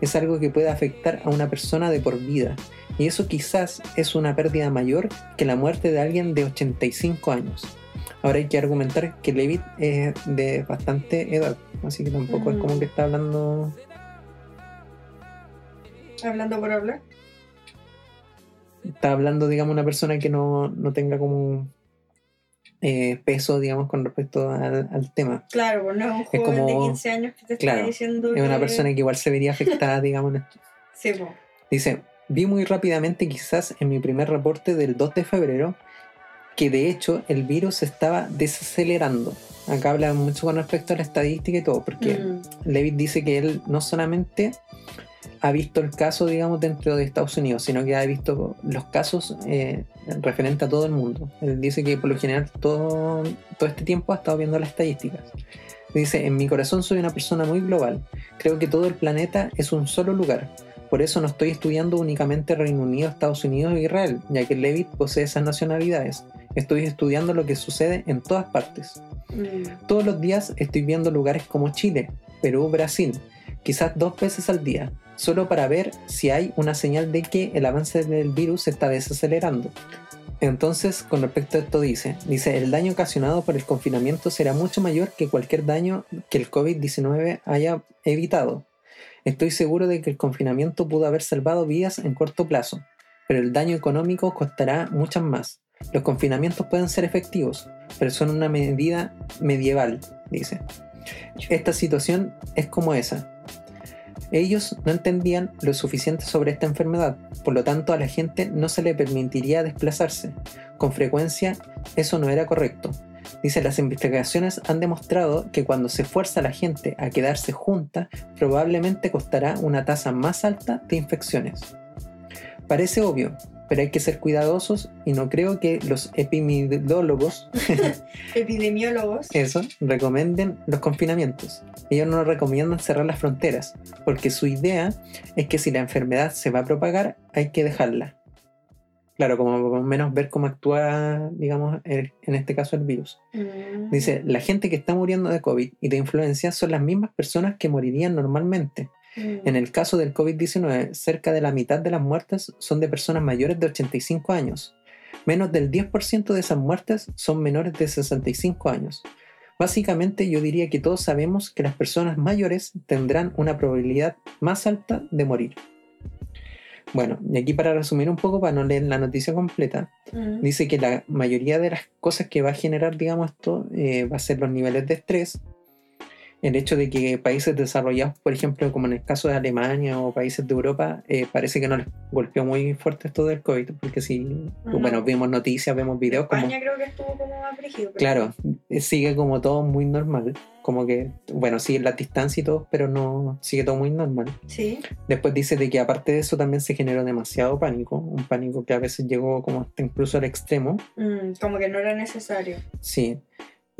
Es algo que puede afectar a una persona de por vida. Y eso quizás es una pérdida mayor que la muerte de alguien de 85 años. Ahora hay que argumentar que Levitt es de bastante edad, así que tampoco es como que está hablando. Hablando por hablar. Está hablando, digamos, una persona que no, no tenga como eh, peso, digamos, con respecto al, al tema. Claro, pues no es un joven de como- 15 años que te está diciendo Es una que- persona que igual se vería afectada, [LAUGHS] digamos. en esto. Sí, pues. Dice, vi muy rápidamente, quizás en mi primer reporte del 2 de febrero, que de hecho el virus se estaba desacelerando. Acá habla mucho con respecto a la estadística y todo, porque Mm, Levitt dice que él no solamente ha visto el caso, digamos, dentro de Estados Unidos, sino que ha visto los casos eh, referente a todo el mundo. Él dice que por lo general todo, todo este tiempo ha estado viendo las estadísticas. Dice, en mi corazón soy una persona muy global. Creo que todo el planeta es un solo lugar. Por eso no estoy estudiando únicamente Reino Unido, Estados Unidos e Israel, ya que Levitt posee esas nacionalidades. Estoy estudiando lo que sucede en todas partes. mm, Todos los días estoy viendo lugares como Chile, Perú, Brasil, quizás dos veces al día, solo para ver si hay una señal de que el avance del virus se está desacelerando. Entonces, con respecto a esto dice, dice, el daño ocasionado por el confinamiento será mucho mayor que cualquier daño que el COVID-19 haya evitado. Estoy seguro de que el confinamiento pudo haber salvado vidas en corto plazo, pero el daño económico costará muchas más. Los confinamientos pueden ser efectivos, pero son una medida medieval, dice. Esta situación es como esa. Ellos no entendían lo suficiente sobre esta enfermedad, por lo tanto a la gente no se le permitiría desplazarse. Con frecuencia eso no era correcto. Dice, las investigaciones han demostrado que cuando se fuerza a la gente a quedarse junta, probablemente costará una tasa más alta de infecciones. Parece obvio, pero hay que ser cuidadosos y no creo que los epidemiólogos [LAUGHS] Epidemiólogos. eso, recomienden los confinamientos. Ellos no recomiendan cerrar las fronteras, porque su idea es que si la enfermedad se va a propagar, hay que dejarla. Claro, como menos ver cómo actúa, digamos, el- en este caso el virus. Mm. Dice, la gente que está muriendo de COVID y de influencia son las mismas personas que morirían normalmente. Mm. En el caso del COVID-19, cerca de la mitad de las muertes son de personas mayores de 85 años. Menos del 10% de esas muertes son menores de 65 años. Básicamente yo diría que todos sabemos que las personas mayores tendrán una probabilidad más alta de morir. Bueno, y aquí para resumir un poco, para no leer la noticia completa, Mm. dice que la mayoría de las cosas que va a generar, digamos, esto eh, va a ser los niveles de estrés, el hecho de que países desarrollados, por ejemplo, como en el caso de Alemania o países de Europa, eh, parece que no les golpeó muy fuerte esto del COVID, porque si, bueno, vemos noticias, vemos videos España creo que estuvo como más rígido. Claro, eh, sigue como todo muy normal, como que, bueno, sigue la distancia y todo, pero no, sigue todo muy normal. Sí. Después dice de que aparte de eso también se generó demasiado pánico, un pánico que a veces llegó como hasta incluso al extremo. Mm, como que no era necesario. Sí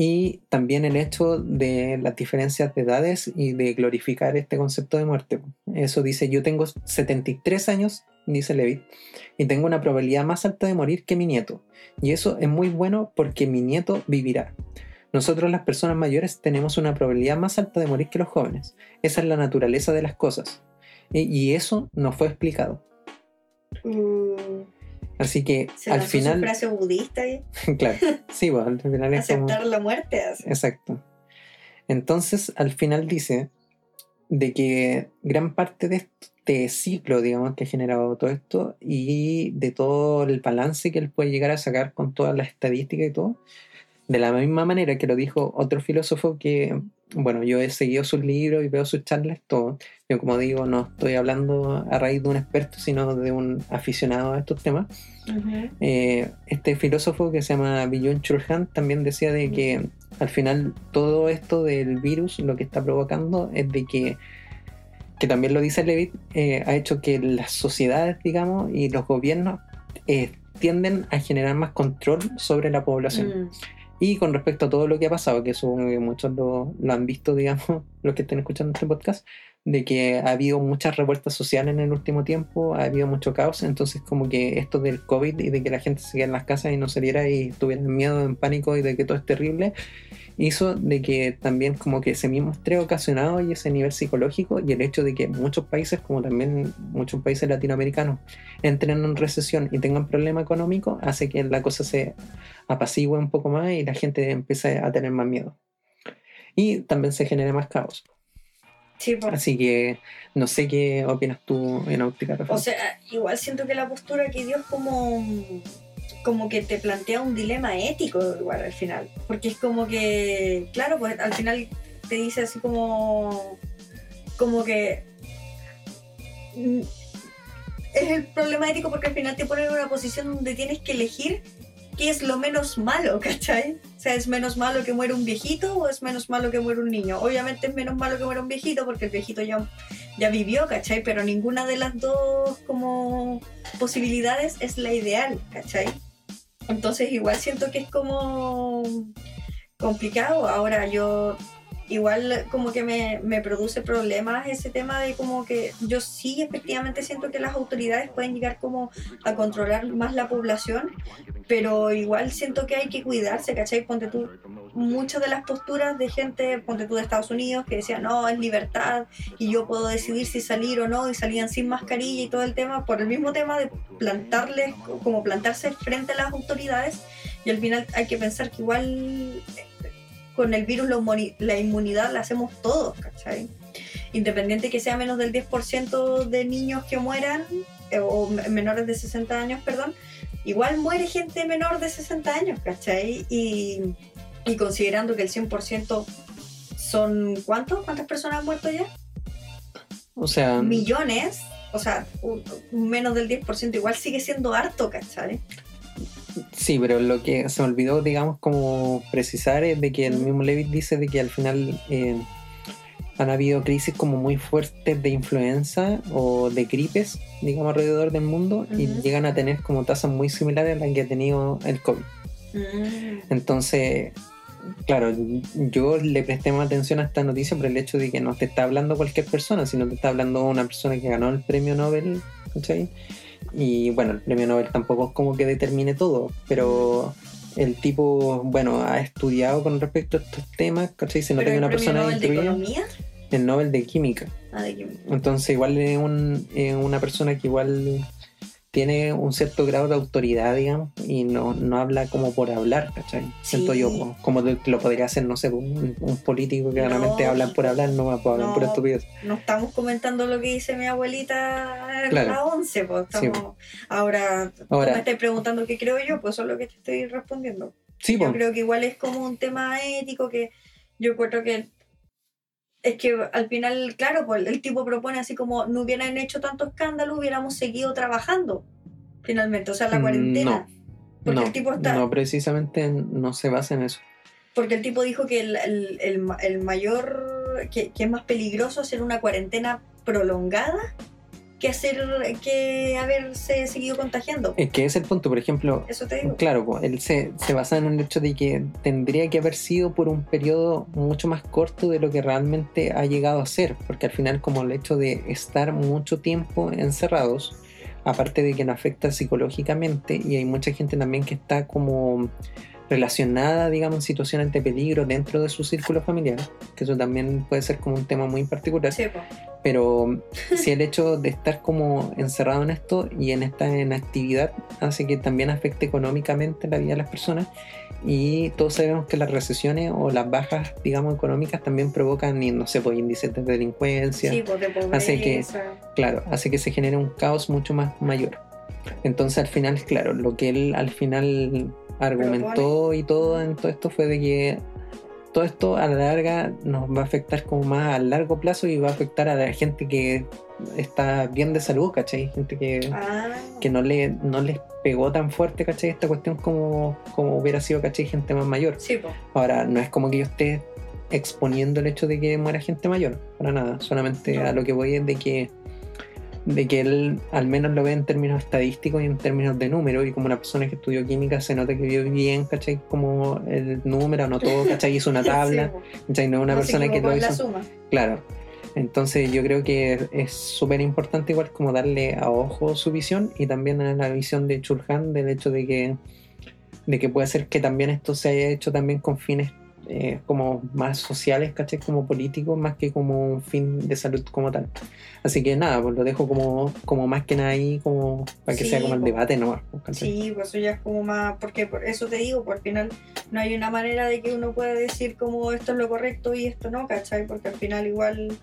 y también el hecho de las diferencias de edades y de glorificar este concepto de muerte. Eso dice, yo tengo 73 años, dice Levitt, y tengo una probabilidad más alta de morir que mi nieto. Y eso es muy bueno porque mi nieto vivirá. Nosotros las personas mayores tenemos una probabilidad más alta de morir que los jóvenes. Esa es la naturaleza de las cosas. Y, eso no fue explicado. Mm. Así que al final. Su frase budista [LAUGHS] claro, sí, pues al final es Aceptar la muerte. Exacto. Entonces, al final dice de que gran parte de este ciclo, digamos, que ha generado todo esto y de todo el balance que él puede llegar a sacar con todas las estadísticas y todo, de la misma manera que lo dijo otro filósofo que, bueno, yo he seguido sus libros y veo sus charlas, todo. Yo, como digo, no estoy hablando a raíz de un experto, sino de un aficionado a estos temas. Eh, este filósofo que se llama Billon Chulhan también decía de que al final todo esto del virus lo que está provocando es de que que también lo dice Levitt, eh, ha hecho que las sociedades, digamos, y los gobiernos eh, tienden a generar más control sobre la población. Mm. Y con respecto a todo lo que ha pasado, que supongo que muchos lo, han visto, digamos, [LAUGHS] los que estén escuchando este podcast, de que ha habido muchas revueltas sociales en el último tiempo, ha habido mucho caos, entonces como que esto del COVID y de que la gente se quede en las casas y no saliera y tuviera miedo, en pánico y de que todo es terrible, hizo de que también como que ese mismo estrés ocasionado y ese nivel psicológico y el hecho de que muchos países, como también muchos países latinoamericanos, entren en recesión y tengan problema económico, hace que la cosa se apacigüe un poco más y la gente empiece a tener más miedo. Y también se genere más caos. Así que no sé qué opinas tú en óptica. O sea, igual siento que la postura que dio es como como que te plantea un dilema ético igual al final. Porque es como que, claro, pues al final te dice así como, como que mm, es el problema ético porque al final te pone en una posición donde tienes que elegir qué es lo menos malo, [LAUGHS] ¿cachai? O sea, ¿es menos malo que muera un viejito o es menos malo que muera un niño? Obviamente es menos malo que muera un viejito porque el viejito ya, ya vivió, ¿cachai? Pero ninguna de las dos como posibilidades es la ideal, ¿cachai? Entonces igual siento que es como complicado. Ahora yo igual como que me, produce problemas ese tema de como que yo sí efectivamente siento que las autoridades pueden llegar como a controlar más la población, pero igual siento que hay que cuidarse, ¿cachai? Ponte tú, muchas de las posturas de gente, ponte tú de Estados Unidos, que decían, no, es libertad y yo puedo decidir si salir o no, y salían sin mascarilla y todo el tema, por el mismo tema de plantarles, como plantarse frente a las autoridades, y al final hay que pensar que igual con el virus la inmunidad la hacemos todos, ¿cachai? Independiente que sea menos del 10% de niños que mueran, eh, o menores de 60 años, perdón, igual muere gente menor de 60 años, ¿cachai? Y, considerando que el 100% son, ¿cuántos? ¿Cuántas personas han muerto ya? O sea... Millones, o sea, menos del 10% igual sigue siendo harto, ¿cachai? Sí, pero lo que se me olvidó, digamos, como precisar es de que el mismo Levitt dice de que al final eh, han habido crisis como muy fuertes de influenza o de gripes, digamos, alrededor del mundo y llegan a tener como tasas muy similares a las que ha tenido el COVID. Mm. Entonces, claro, yo le presté más atención a esta noticia por el hecho de que no te está hablando cualquier persona, sino te está hablando una persona que ganó el premio Nobel, ¿cachai? Y bueno, el premio Nobel tampoco es como que determine todo, pero el tipo, bueno, ha estudiado con respecto a estos temas, ¿cachai? Se nota que una persona Nobel de economía? El Nobel de química. Ah, de química. Entonces igual es, un, es una persona que igual tiene un cierto grado de autoridad, digamos, y no, no habla como por hablar, ¿cachai? Siento yo, como, lo podría hacer, no sé, un, político que realmente habla por hablar, no va a hablar por estupidez. No estamos comentando lo que dice mi abuelita en la 11, pues estamos, ahora, ahora, me estás preguntando qué creo yo, pues eso es lo que te estoy respondiendo. Sí, yo creo que igual es como un tema ético que yo creo que Es que al final, claro, pues el tipo propone así como no hubieran hecho tanto escándalo, hubiéramos seguido trabajando finalmente, o sea, la Mm, cuarentena. No, Porque no, el tipo está, no, precisamente no se basa en eso. porque el tipo dijo que el, el- el ma- el mayor, que, que es más peligroso hacer una cuarentena prolongada que hacer, que haberse seguido contagiando. Es que ese es el punto, por ejemplo, Eso te digo. Claro, pues, él se, se basa en el hecho de que tendría que haber sido por un periodo mucho más corto de lo que realmente ha llegado a ser, porque al final como el hecho de estar mucho tiempo encerrados, aparte de que nos afecta psicológicamente y hay mucha gente también que está como relacionada, digamos, en situaciones de peligro dentro de su círculo familiar, que eso también puede ser como un tema muy particular Sí, pues. pero si el hecho de estar como encerrado en esto y en esta inactividad hace que también afecte económicamente la vida de las personas y todos sabemos que las recesiones o las bajas digamos económicas también provocan no sé pues índices de delincuencia Sí, pues de pobreza. Hace que- claro hace que se genere un caos mucho más mayor entonces al final claro lo que él al final argumentó y todo en todo esto fue de que todo esto a la larga nos va a afectar como más a largo plazo y va a afectar a la gente que está bien de salud, ¿cachai? Gente que, Ah, que no, le, no les pegó tan fuerte, ¿cachai? Esta cuestión como, como hubiera sido, ¿cachai? Gente más mayor. sí, pues. Ahora, no es como que yo esté exponiendo el hecho de que muera gente mayor, para nada. Solamente No. a lo que voy es de que de que él al menos lo ve en términos estadísticos y en términos de número y como una persona que estudió química se nota que vio bien, ¿cachai? Como el número, anotó, ¿cachai? Hizo una [LAUGHS] tabla. ¿cachai? No es una No persona que lo la hizo. suma. Claro. Entonces yo creo que es súper importante igual como darle a ojo su visión y también a la visión de Chulhan del hecho de que, de que puede ser que también esto se haya hecho también con fines eh, como más sociales, ¿cachai? Como políticos, más que como un fin de salud como tal. Así que nada, pues lo dejo como, como más que nada ahí, como para que Sí, sea como el debate, ¿no? ¿Cachai? Sí, pues eso ya es como más, porque por eso te digo, por al final no hay una manera de que uno pueda decir como esto es lo correcto y esto no, ¿cachai? Porque al final igual,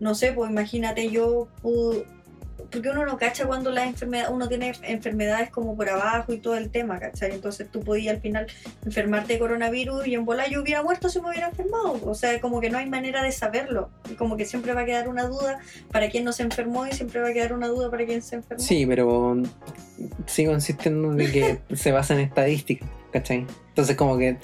no sé, pues imagínate yo, pu- porque uno no cacha cuando la enfermedad, uno tiene enfermedades como por abajo y todo el tema, ¿cachai? Entonces tú podías al final enfermarte de coronavirus y en bola yo hubiera muerto si me hubiera enfermado, o sea, como que no hay manera de saberlo, como que siempre va a quedar una duda para quien no se enfermó y siempre va a quedar una duda para quien se enfermó. Sí, pero sigo insistiendo de que [LAUGHS] se basa en estadísticas, ¿cachai? Entonces como que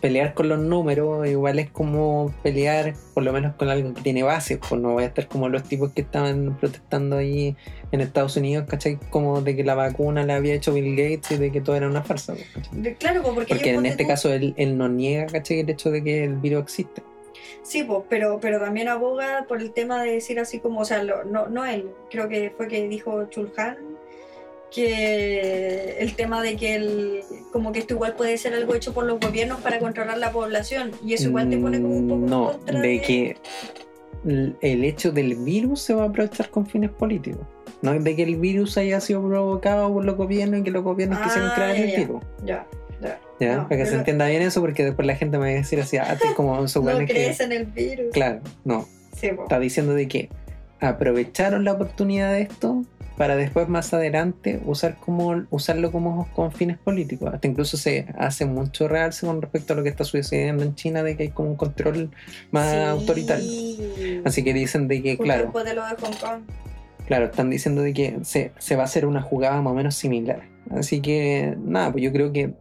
pelear con los números igual es como pelear por lo menos con algo que tiene base, pues no voy a estar como los tipos que estaban protestando ahí en Estados Unidos, ¿cachai? Como de que la vacuna la había hecho Bill Gates y de que todo era una farsa, pues, Claro, pues, porque, Porque en este tú- caso él, él no niega, ¿cachai? El hecho de que el virus existe. Sí, pues, pero, pero también aboga por el tema de decir así como, o sea, lo- no, no él, creo que fue que dijo Chulhan, que el tema de que el, como que esto igual puede ser algo hecho por los gobiernos para controlar la población, y eso igual te pone como un poco en Mm, No, contra de que el hecho del virus se va a aprovechar con fines políticos. No es de que el virus haya sido provocado por los gobiernos y que los gobiernos Ah, quisieron crear el virus. Ya, ya. ¿Ya? No, Para que se entienda bien eso, porque después la gente me va a decir así, ah, como [LAUGHS] esos No weones que. crees en el virus. Claro, no. Sí. Está diciendo de que aprovecharon la oportunidad de esto para después más adelante usar como usarlo como con fines políticos. Hasta incluso se hace mucho realce con respecto a lo que está sucediendo en China de que hay como un control más Sí. autoritario. Así que dicen de que, Justo claro, después de lo de Hong Kong. claro, están diciendo de que se, se va a hacer una jugada más o menos similar. Así que, nada, pues yo creo que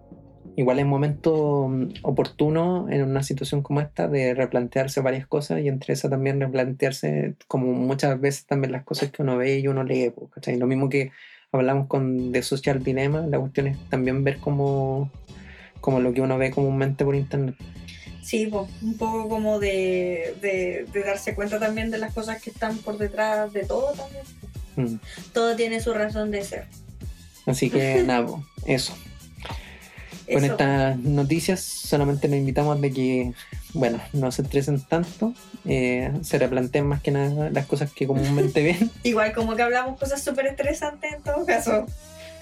igual es momento mm, oportuno en una situación como esta de replantearse varias cosas y entre esas también replantearse como muchas veces también las cosas que uno ve y uno lee. pues, ¿cachai? Lo mismo que hablamos con The Social Dilemma, la cuestión es también ver como, como lo que uno ve comúnmente por internet. Sí, po, un poco como de, de, de darse cuenta también de las cosas que están por detrás de todo también. Mm. Todo tiene su razón de ser. Así que [LAUGHS] nada, pues, eso. Con Eso. estas noticias solamente nos invitamos de que, bueno, no se estresen tanto, eh, se replanteen más que nada las cosas que comúnmente [LAUGHS] ven. Igual como que hablamos cosas súper estresantes en todo caso.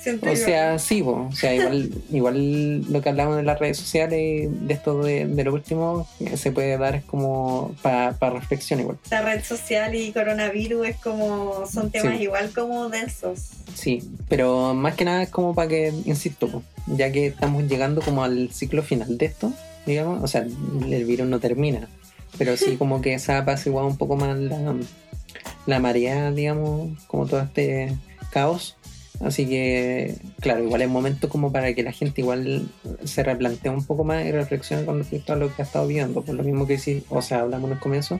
Siento O yo. sea, sí, po, o sea, igual, igual lo que hablamos de las redes sociales, de esto de, de lo último, eh, se puede dar como para reflexión igual. la red social y coronavirus es como son temas Sí. igual como densos. Sí, pero más que nada es como para que, insisto, po, ya que estamos llegando como al ciclo final de esto, digamos, o sea, el virus no termina, pero sí [LAUGHS] como que se ha apaciguado un poco más la, la marea, digamos, como todo este caos. Así que, claro, igual es momento como para que la gente igual se replantee un poco más y reflexione con respecto a lo que ha estado viendo. Por lo mismo que sí, o sea, hablamos en el comienzo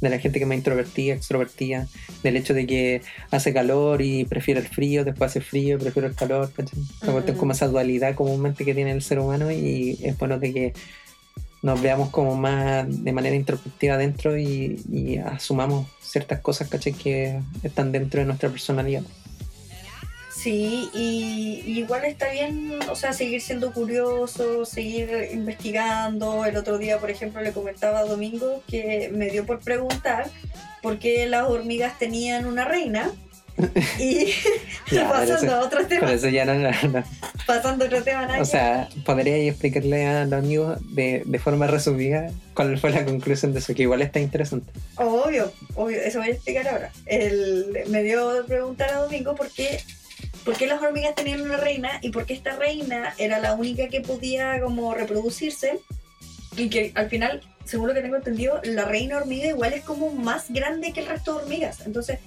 de la gente que más introvertida, extrovertida, del hecho de que hace calor y prefiere el frío, después hace frío y prefiere el calor, ¿cachai? Es como esa dualidad comúnmente que tiene el ser humano y es bueno de que nos veamos como más de manera introspectiva dentro y, y asumamos ciertas cosas, ¿cachai? Que están dentro de nuestra personalidad. Sí, y, igual está bien, o sea, seguir siendo curioso, seguir investigando. El otro día, por ejemplo, le comentaba a Domingo que me dio por preguntar por qué las hormigas tenían una reina. [LAUGHS] Y [LAUGHS] pasando a otro tema. eso ya no, Pasando a otro tema. O sea, podría explicarle a los amigos de, de, forma resumida cuál fue la conclusión de eso, que igual está interesante. Obvio, obvio, eso voy a explicar ahora. El, me dio preguntar a Domingo por qué por qué las hormigas tenían una reina y por qué esta reina era la única que podía como reproducirse y que al final, según lo que tengo entendido, la reina hormiga igual es como más grande que el resto de hormigas. Entonces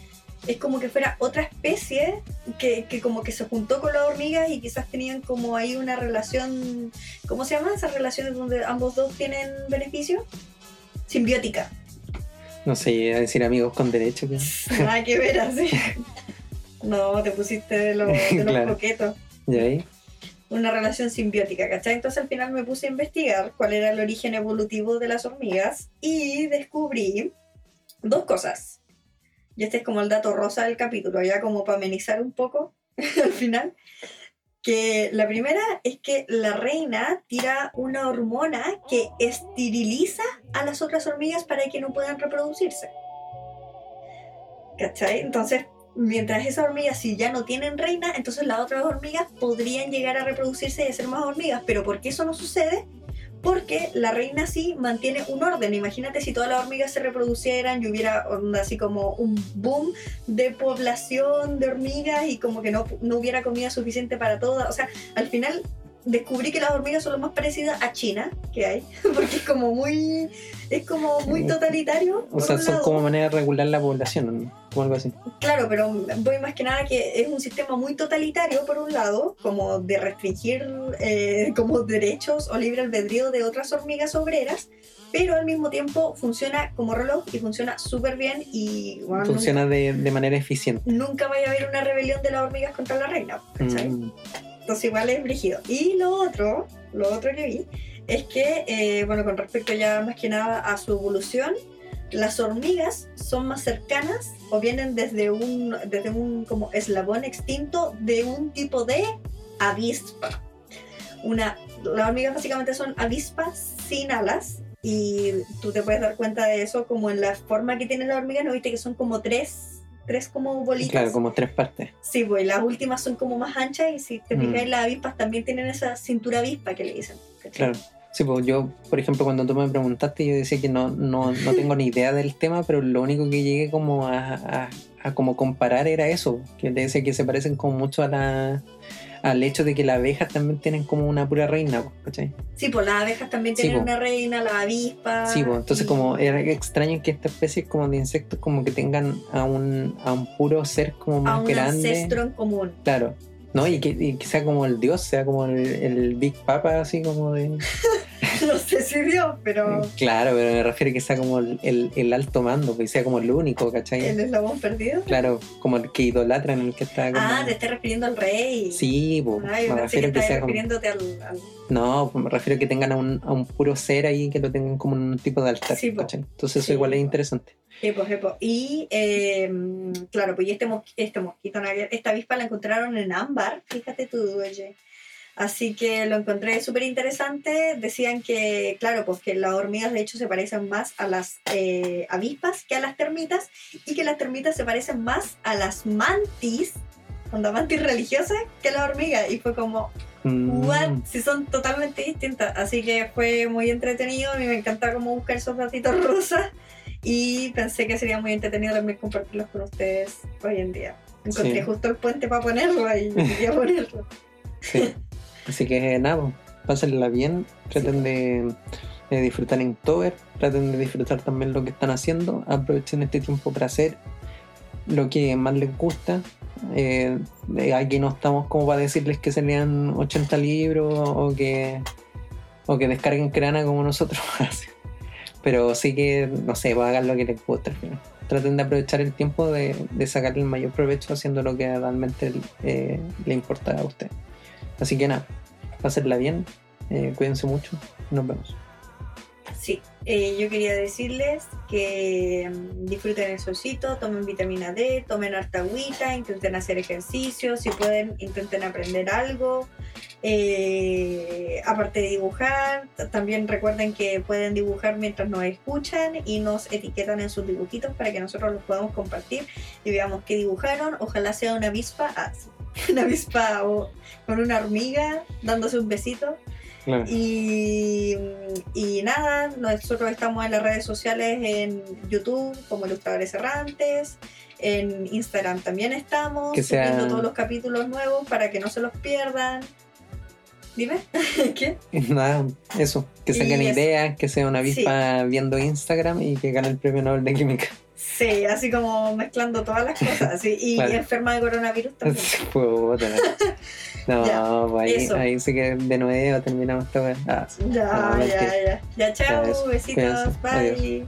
es como que fuera otra especie que, que como que se juntó con las hormigas y quizás tenían como ahí una relación, ¿cómo se llama? Esas relaciones donde ambos dos tienen beneficio. Simbiótica. No sé, a decir amigos con derecho. [LAUGHS] Nada que ver así. [LAUGHS] No, te pusiste de, los [LAUGHS] coquetos. ¿Y ahí? Una relación simbiótica, ¿cachai? Entonces al final me puse a investigar cuál era el origen evolutivo de las hormigas y descubrí dos cosas. Y este es como el dato rosa del capítulo, ya como para amenizar un poco [LAUGHS] al final. Que la primera es que la reina tira una hormona que esteriliza a las otras hormigas para que no puedan reproducirse. ¿Cachai? Entonces, mientras esas hormigas, si ya no tienen reina, entonces las otras hormigas podrían llegar a reproducirse y ser más hormigas. Pero ¿por qué eso no sucede? Porque la reina sí mantiene un orden. Imagínate si todas las hormigas se reproducieran y hubiera así como un boom de población de hormigas y como que no, no hubiera comida suficiente para todas. O sea, al final descubrí que las hormigas son lo más parecidas a China que hay, [LAUGHS] porque es como muy, es como muy totalitario. O sea, son como manera de regular la población, o algo así. Claro, pero voy más que nada que es un sistema muy totalitario, por un lado, como de restringir eh, como derechos o libre albedrío de otras hormigas obreras, pero al mismo tiempo funciona como reloj y funciona súper bien y... funciona de, de, manera eficiente. Nunca vaya a haber una rebelión de las hormigas contra la reina, ¿cachai? Mm igual es brígido. Y lo otro, lo otro que vi, es que, eh, bueno, con respecto ya más que nada a su evolución, las hormigas son más cercanas o vienen desde un, desde un como eslabón extinto de un tipo de avispa. Una, las hormigas básicamente son avispas sin alas y tú te puedes dar cuenta de eso como en la forma que tienen las hormigas, ¿no viste que son como tres tres como bolitas. Claro, como tres partes. Sí, pues las últimas son como más anchas y si te mm. fijas, las avispas también tienen esa cintura avispa que le dicen. Claro. Sí, pues yo, por ejemplo, cuando tú me preguntaste, yo decía que no, no, no tengo ni idea del tema, pero lo único que llegué como a, a, a como comparar era eso, que te decía que se parecen como mucho a la al hecho de que las abejas también tienen como una pura reina, ¿cachai? Sí, pues las abejas también tienen una reina, la avispa. Sí, pues entonces como era extraño que esta especie como de insectos como que tengan a un, a un puro ser como más grande. A un ancestro en común. Claro. ¿No? Y que, sea como el dios, sea como el, el Big Papa, así como de... [LAUGHS] no sé si Dios, pero... [LAUGHS] Claro, pero me refiero a que sea como el, el, alto mando, que sea como el único, ¿cachai? ¿El eslabón perdido? Claro, como el que idolatran, el que está como... Ah, te estás refiriendo al rey. Sí, pues, me refiero que, que sea refiriéndote al, No, pues me refiero a que tengan a un, a un puro ser ahí, que lo tengan como un tipo de altar, sí, ¿cachai? Entonces eso igual es interesante. Y em, claro, pues este, este mosquito, esta avispa la encontraron en ámbar, fíjate tú, oye. Así que lo encontré súper interesante. Decían que, claro, pues que las hormigas de hecho se parecen más a las eh, avispas que a las termitas y que las termitas se parecen más a las mantis, cuando mantis religiosas, que a las hormigas. Y fue como, mm. what? Si son totalmente distintas. Así que fue muy entretenido. A mí me encanta como buscar esos ratitos rosas y pensé que sería muy entretenido también compartirlos con ustedes hoy en día. Encontré justo el puente para ponerlo [LAUGHS] y quería ponerlo. Sí. Así que nada, pásenla bien, traten de, disfrutar en October, traten de disfrutar también lo que están haciendo, aprovechen este tiempo para hacer lo que más les gusta. Eh, eh, aquí no estamos como para decirles que se lean 80 libros o que, o que descarguen crana como nosotros. [LAUGHS] Pero sí que, no sé, pues hagan lo que les gusta Traten de aprovechar el tiempo de, de sacar el mayor provecho haciendo lo que realmente eh, le importa a usted. Así que nada, hacerla bien, cuídense mucho, nos vemos. Sí, eh, yo quería decirles que mm, disfruten el solcito, tomen vitamina D, tomen harta agüita, intenten hacer ejercicio, si pueden, intenten aprender algo. Eh, aparte de dibujar, también recuerden que pueden dibujar mientras nos escuchan y nos etiquetan en sus dibujitos para que nosotros los podamos compartir y veamos qué dibujaron. Ojalá sea una avispa, ah, [LAUGHS] una avispa o con una hormiga dándose un besito. Y, y, nada, nosotros estamos en las redes sociales en YouTube como Ilustradores Errantes, en Instagram también estamos, subiendo todos los capítulos nuevos para que no se los pierdan. Dime, [LAUGHS] ¿qué? Nada, eso, que saquen ideas, que sea una avispa viendo Instagram y que gane el premio Nobel de Química. Sí, así como mezclando todas las cosas. Y enferma de coronavirus también. no, [LAUGHS] pues ahí, ahí sí que de nuevo terminamos esta ah, ya, ya, ya. Ya, chao, besitos, bye.